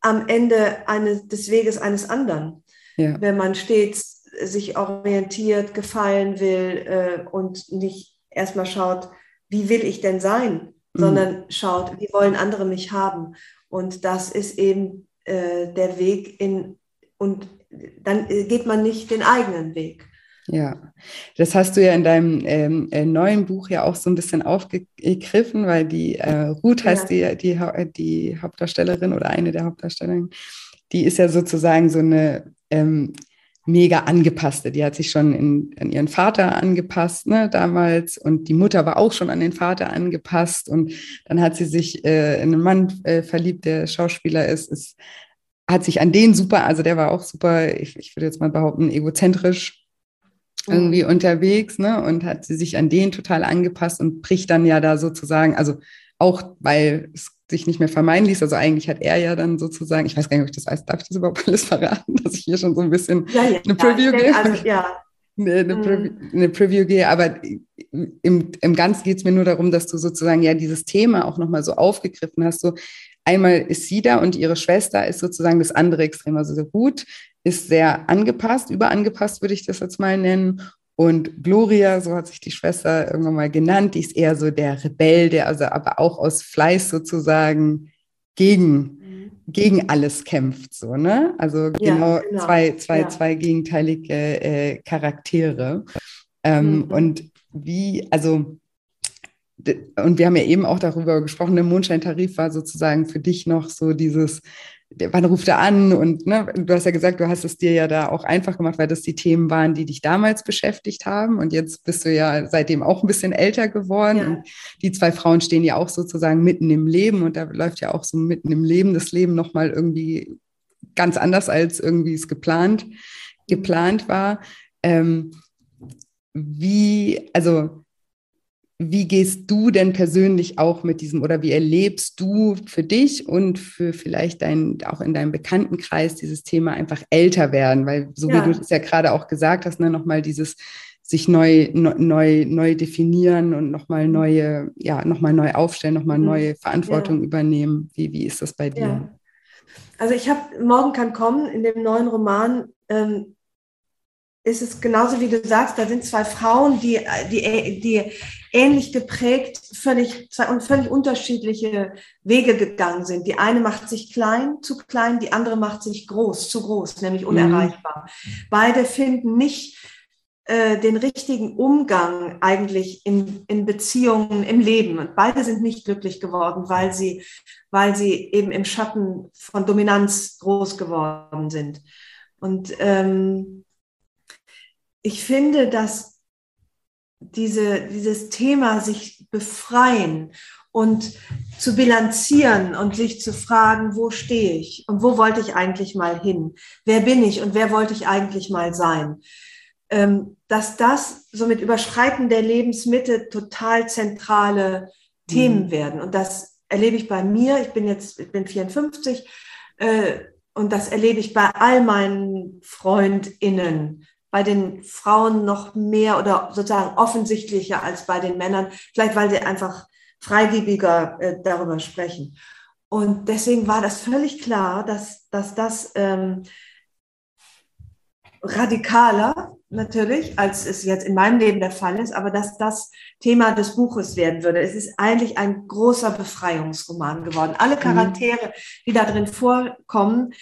am Ende eines, des Weges eines anderen. Ja. Wenn man stets sich orientiert, gefallen will äh, und nicht erstmal schaut, wie will ich denn sein, mhm. sondern schaut, wie wollen andere mich haben. Und das ist eben äh, der Weg in, und dann geht man nicht den eigenen Weg. Ja, das hast du ja in deinem ähm, äh, neuen Buch ja auch so ein bisschen aufgegriffen, weil die äh, Ruth heißt die, die, die Hauptdarstellerin oder eine der Hauptdarstellerinnen, die ist ja sozusagen so eine ähm, mega angepasste. Die hat sich schon in, an ihren Vater angepasst, ne, damals. Und die Mutter war auch schon an den Vater angepasst. Und dann hat sie sich äh, in einen Mann äh, verliebt, der Schauspieler ist, ist, hat sich an den super, also der war auch super, ich, ich würde jetzt mal behaupten, egozentrisch irgendwie mhm. unterwegs, ne? Und hat sie sich an den total angepasst und bricht dann ja da sozusagen, also auch weil es sich nicht mehr vermeiden ließ. Also eigentlich hat er ja dann sozusagen, ich weiß gar nicht, ob ich das weiß, darf ich das überhaupt alles verraten, dass ich hier schon so ein bisschen ja, ja, eine Preview ja, gebe? Also, ja. Eine, eine, Preview, mhm. eine, Preview gehe, aber im, im Ganzen geht es mir nur darum, dass du sozusagen ja dieses Thema auch nochmal so aufgegriffen hast. So einmal ist sie da und ihre Schwester ist sozusagen das andere Extrem. Also so gut, ist sehr angepasst, überangepasst würde ich das jetzt mal nennen. Und Gloria, so hat sich die Schwester irgendwann mal genannt, die ist eher so der Rebell, der also aber auch aus Fleiß sozusagen gegen, mhm. gegen alles kämpft. So, ne? Also ja, genau, genau, zwei, zwei, ja. zwei gegenteilige äh, Charaktere. Ähm, mhm. Und wie, also und wir haben ja eben auch darüber gesprochen, der Mondscheintarif war sozusagen für dich noch so dieses, wann ruft er an? Und ne, du hast ja gesagt, du hast es dir ja da auch einfach gemacht, weil das die Themen waren, die dich damals beschäftigt haben. Und jetzt bist du ja seitdem auch ein bisschen älter geworden. Ja. Und die zwei Frauen stehen ja auch sozusagen mitten im Leben. Und da läuft ja auch so mitten im Leben das Leben nochmal irgendwie ganz anders, als irgendwie es geplant, geplant war. Ähm, wie, also wie gehst du denn persönlich auch mit diesem oder wie erlebst du für dich und für vielleicht dein, auch in deinem Bekanntenkreis dieses Thema einfach älter werden? Weil so ja. wie du es ja gerade auch gesagt hast, ne, nochmal dieses sich neu, neu, neu definieren und nochmal neue, ja, nochmal neu aufstellen, nochmal mhm. neue Verantwortung ja. übernehmen. Wie, wie ist das bei dir? Ja. Also ich habe Morgen kann kommen in dem neuen Roman ähm, ist es genauso wie du sagst, da sind zwei Frauen, die, die, die ähnlich geprägt, völlig, zwei und völlig unterschiedliche Wege gegangen sind. Die eine macht sich klein, zu klein, die andere macht sich groß, zu groß, nämlich mhm. unerreichbar. Mhm. Beide finden nicht äh, den richtigen Umgang eigentlich in, in Beziehungen im Leben. Und beide sind nicht glücklich geworden, weil sie, weil sie eben im Schatten von Dominanz groß geworden sind. Und ähm, ich finde, dass diese, dieses Thema sich befreien und zu bilanzieren und sich zu fragen, wo stehe ich und wo wollte ich eigentlich mal hin? Wer bin ich und wer wollte ich eigentlich mal sein? Ähm, dass das so mit Überschreiten der Lebensmitte total zentrale Themen mhm. werden. Und das erlebe ich bei mir. Ich bin jetzt, ich bin 54 äh, und das erlebe ich bei all meinen FreundInnen. Bei den Frauen noch mehr oder sozusagen offensichtlicher als bei den Männern. Vielleicht weil sie einfach freigebiger äh, darüber sprechen. Und deswegen war das völlig klar, dass, dass das ähm, radikaler natürlich, als es jetzt in meinem Leben der Fall ist, aber dass das Thema des Buches werden würde. Es ist eigentlich ein großer Befreiungsroman geworden. Alle mhm. Charaktere, die da drin vorkommen,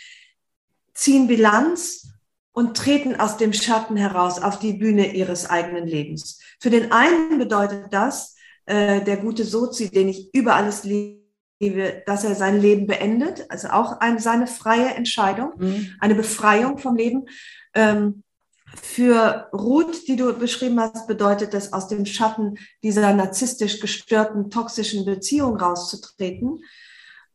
ziehen Bilanz und treten aus dem Schatten heraus auf die Bühne ihres eigenen Lebens. Für den einen bedeutet das, äh, der gute Sozi, den ich über alles liebe, dass er sein Leben beendet, also auch eine, seine freie Entscheidung, mhm. eine Befreiung vom Leben. Ähm, für Ruth, die du beschrieben hast, bedeutet das, aus dem Schatten dieser narzisstisch gestörten, toxischen Beziehung rauszutreten.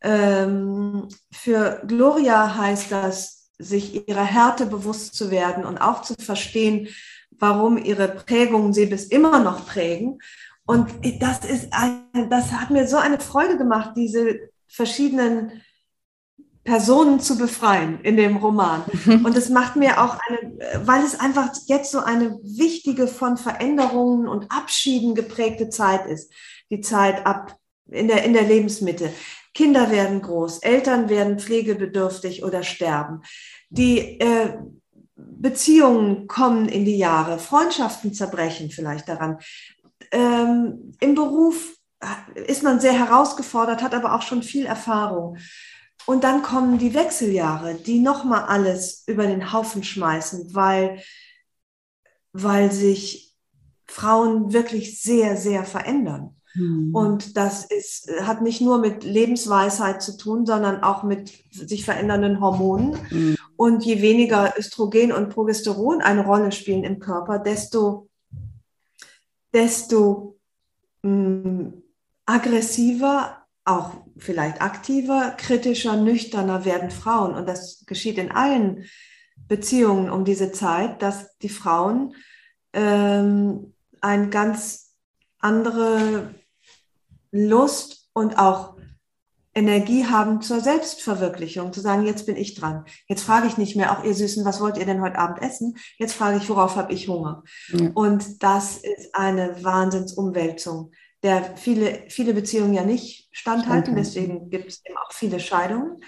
Ähm, für Gloria heißt das, sich ihrer Härte bewusst zu werden und auch zu verstehen, warum ihre Prägungen sie bis immer noch prägen. Und das ist, ein, das hat mir so eine Freude gemacht, diese verschiedenen Personen zu befreien in dem Roman. Und es macht mir auch eine, weil es einfach jetzt so eine wichtige von Veränderungen und Abschieden geprägte Zeit ist. Die Zeit ab in der, in der Lebensmitte. Kinder werden groß, Eltern werden pflegebedürftig oder sterben. Die äh, Beziehungen kommen in die Jahre, Freundschaften zerbrechen vielleicht daran. Ähm, Im Beruf ist man sehr herausgefordert, hat aber auch schon viel Erfahrung. Und dann kommen die Wechseljahre, die nochmal alles über den Haufen schmeißen, weil, weil sich Frauen wirklich sehr, sehr verändern. Mhm. Und das ist, hat nicht nur mit Lebensweisheit zu tun, sondern auch mit sich verändernden Hormonen. Mhm. Und je weniger Östrogen und Progesteron eine Rolle spielen im Körper, desto, desto mh, mm, aggressiver, auch vielleicht aktiver, kritischer, nüchterner werden Frauen. Und das geschieht in allen Beziehungen um diese Zeit, dass die Frauen ähm, eine ganz andere Lust und auch Energie haben zur Selbstverwirklichung, zu sagen, jetzt bin ich dran. Jetzt frage ich nicht mehr, auch ihr Süßen, was wollt ihr denn heute Abend essen? Jetzt frage ich, worauf habe ich Hunger? Ja. Und das ist eine Wahnsinnsumwälzung der viele, viele Beziehungen ja nicht standhalten. Deswegen gibt es eben auch viele Scheidungen,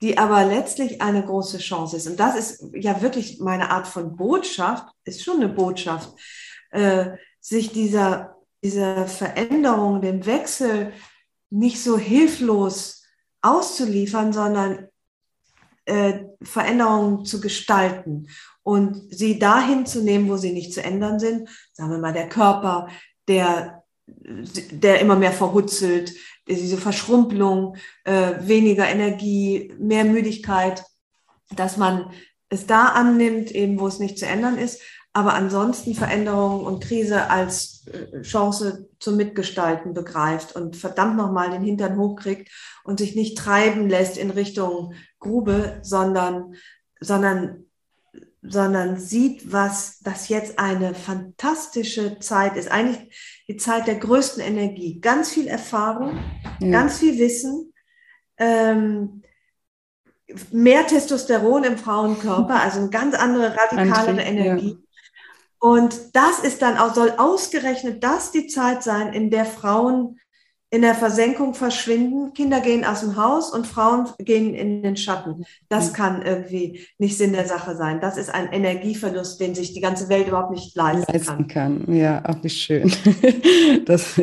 die aber letztlich eine große Chance ist. Und das ist ja wirklich meine Art von Botschaft, ist schon eine Botschaft, äh, sich dieser, dieser Veränderung, dem Wechsel nicht so hilflos auszuliefern, sondern äh, Veränderungen zu gestalten und sie dahin zu nehmen, wo sie nicht zu ändern sind. Sagen wir mal, der Körper, der der immer mehr verhutzelt, diese Verschrumpelung, äh, weniger Energie, mehr Müdigkeit, dass man es da annimmt, eben wo es nicht zu ändern ist, aber ansonsten Veränderung und Krise als äh, Chance zum Mitgestalten begreift und verdammt nochmal den Hintern hochkriegt und sich nicht treiben lässt in Richtung Grube, sondern, sondern sondern sieht, was das jetzt eine fantastische Zeit ist. Eigentlich die Zeit der größten Energie. Ganz viel Erfahrung, ja. ganz viel Wissen, ähm, mehr Testosteron im Frauenkörper, also eine ganz andere, radikalere Energie. Ja. Und das ist dann auch, soll ausgerechnet das die Zeit sein, in der Frauen in der Versenkung verschwinden. Kinder gehen aus dem Haus und Frauen gehen in den Schatten. Das mhm. kann irgendwie nicht Sinn der Sache sein. Das ist ein Energieverlust, den sich die ganze Welt überhaupt nicht leisten, leisten kann. kann. Ja, auch nicht schön. Das,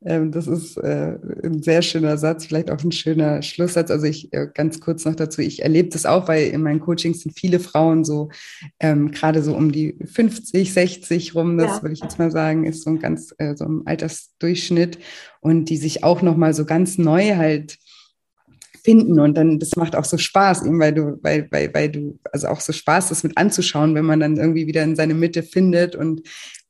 das ist äh, ein sehr schöner Satz, vielleicht auch ein schöner Schlusssatz. Also ich äh, ganz kurz noch dazu, ich erlebe das auch, weil in meinen Coachings sind viele Frauen so ähm, gerade so um die 50, 60 rum, das ja. würde ich jetzt mal sagen, ist so ein ganz äh, so ein Altersdurchschnitt und die sich auch noch mal so ganz neu halt finden und dann das macht auch so Spaß eben weil du weil weil weil du also auch so Spaß das mit anzuschauen wenn man dann irgendwie wieder in seine Mitte findet und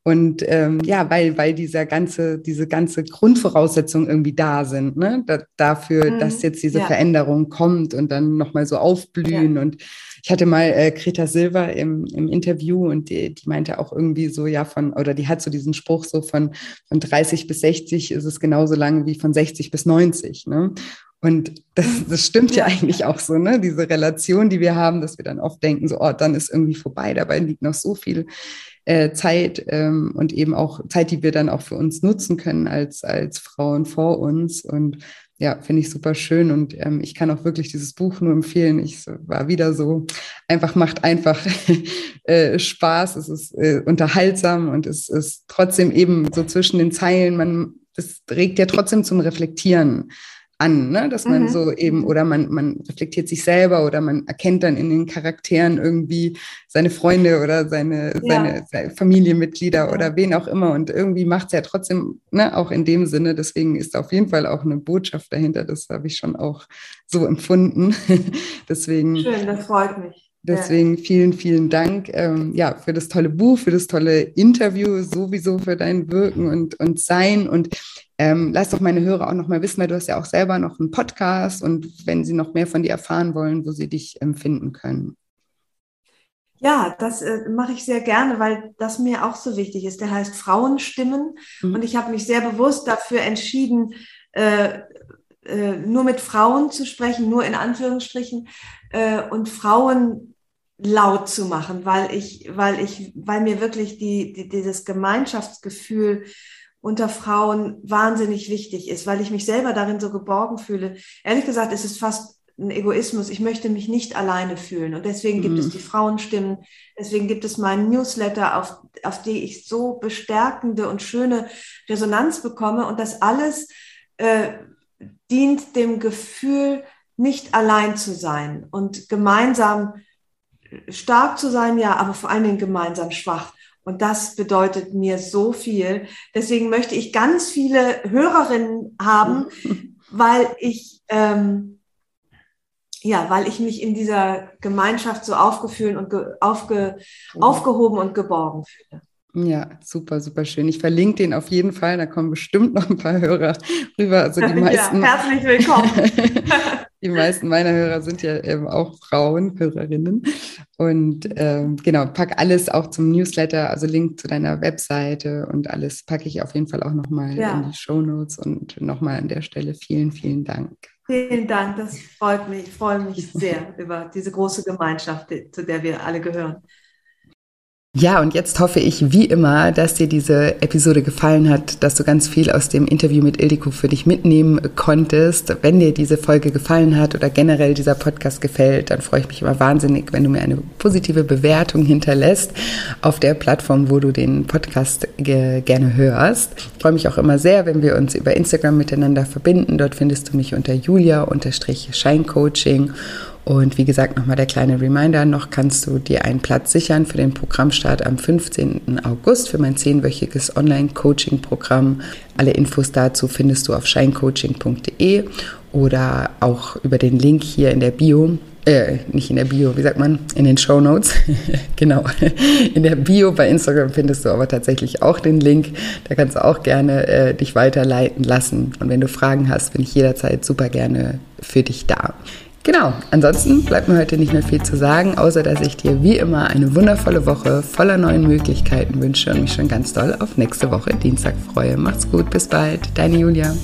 und ähm, ja, weil, weil dieser ganze, diese ganze Grundvoraussetzungen irgendwie da sind, ne? Da, dafür, mhm. dass jetzt diese ja. Veränderung kommt und dann nochmal so aufblühen. Ja. Und ich hatte mal äh, Greta Silva im, im Interview und die, die meinte auch irgendwie so, ja, von, oder die hat so diesen Spruch so von, von 30 bis 60 ist es genauso lange wie von 60 bis 90. Ne? Und das, das stimmt ja eigentlich auch so, ne? Diese Relation, die wir haben, dass wir dann oft denken, so, oh, dann ist irgendwie vorbei, dabei liegt noch so viel äh, Zeit ähm, und eben auch Zeit, die wir dann auch für uns nutzen können als, als Frauen vor uns. Und ja, finde ich super schön. Und ähm, ich kann auch wirklich dieses Buch nur empfehlen. Ich war wieder so, einfach macht einfach äh, Spaß, es ist äh, unterhaltsam und es ist trotzdem eben so zwischen den Zeilen, man, es regt ja trotzdem zum Reflektieren an, ne? dass man mhm. so eben, oder man, man reflektiert sich selber oder man erkennt dann in den Charakteren irgendwie seine Freunde oder seine, ja. seine, seine, Familienmitglieder ja. oder wen auch immer. Und irgendwie macht es ja trotzdem, ne, auch in dem Sinne, deswegen ist auf jeden Fall auch eine Botschaft dahinter. Das habe ich schon auch so empfunden. deswegen. Schön, das freut mich. Deswegen vielen, vielen Dank ähm, ja, für das tolle Buch, für das tolle Interview, sowieso für dein Wirken und, und Sein. Und ähm, lass doch meine Hörer auch noch mal wissen, weil du hast ja auch selber noch einen Podcast und wenn sie noch mehr von dir erfahren wollen, wo sie dich empfinden können. Ja, das äh, mache ich sehr gerne, weil das mir auch so wichtig ist. Der heißt Frauenstimmen mhm. und ich habe mich sehr bewusst dafür entschieden, äh, äh, nur mit Frauen zu sprechen, nur in Anführungsstrichen äh, und Frauen laut zu machen, weil ich, weil ich, weil mir wirklich die, die, dieses Gemeinschaftsgefühl unter Frauen wahnsinnig wichtig ist, weil ich mich selber darin so geborgen fühle. Ehrlich gesagt, ist es fast ein Egoismus. Ich möchte mich nicht alleine fühlen. Und deswegen gibt mhm. es die Frauenstimmen. Deswegen gibt es meinen Newsletter, auf, auf die ich so bestärkende und schöne Resonanz bekomme. Und das alles äh, dient dem Gefühl, nicht allein zu sein und gemeinsam stark zu sein, ja, aber vor allen Dingen gemeinsam schwach. Und das bedeutet mir so viel. Deswegen möchte ich ganz viele Hörerinnen haben, weil ich, ähm, ja, weil ich mich in dieser Gemeinschaft so aufgefühlt und aufge, aufgehoben und geborgen fühle. Ja, super, super schön. Ich verlinke den auf jeden Fall. Da kommen bestimmt noch ein paar Hörer rüber. Also die meisten. Ja, herzlich willkommen. die meisten meiner Hörer sind ja eben auch Frauen, Hörerinnen. Und ähm, genau, pack alles auch zum Newsletter, also Link zu deiner Webseite und alles packe ich auf jeden Fall auch nochmal ja. in die Show Notes und nochmal an der Stelle vielen, vielen Dank. Vielen Dank, das freut mich. Ich freue mich sehr über diese große Gemeinschaft, zu der wir alle gehören. Ja, und jetzt hoffe ich wie immer, dass dir diese Episode gefallen hat, dass du ganz viel aus dem Interview mit Ildiko für dich mitnehmen konntest. Wenn dir diese Folge gefallen hat oder generell dieser Podcast gefällt, dann freue ich mich immer wahnsinnig, wenn du mir eine positive Bewertung hinterlässt auf der Plattform, wo du den Podcast ge gerne hörst. Ich freue mich auch immer sehr, wenn wir uns über Instagram miteinander verbinden. Dort findest du mich unter julia-scheincoaching und wie gesagt, nochmal der kleine Reminder, noch kannst du dir einen Platz sichern für den Programmstart am 15. August für mein zehnwöchiges Online-Coaching-Programm. Alle Infos dazu findest du auf shinecoaching.de oder auch über den Link hier in der Bio. Äh, nicht in der Bio, wie sagt man? In den Show Notes. genau. In der Bio bei Instagram findest du aber tatsächlich auch den Link. Da kannst du auch gerne äh, dich weiterleiten lassen. Und wenn du Fragen hast, bin ich jederzeit super gerne für dich da. Genau, ansonsten bleibt mir heute nicht mehr viel zu sagen, außer dass ich dir wie immer eine wundervolle Woche voller neuen Möglichkeiten wünsche und mich schon ganz doll auf nächste Woche Dienstag freue. Macht's gut, bis bald, deine Julia.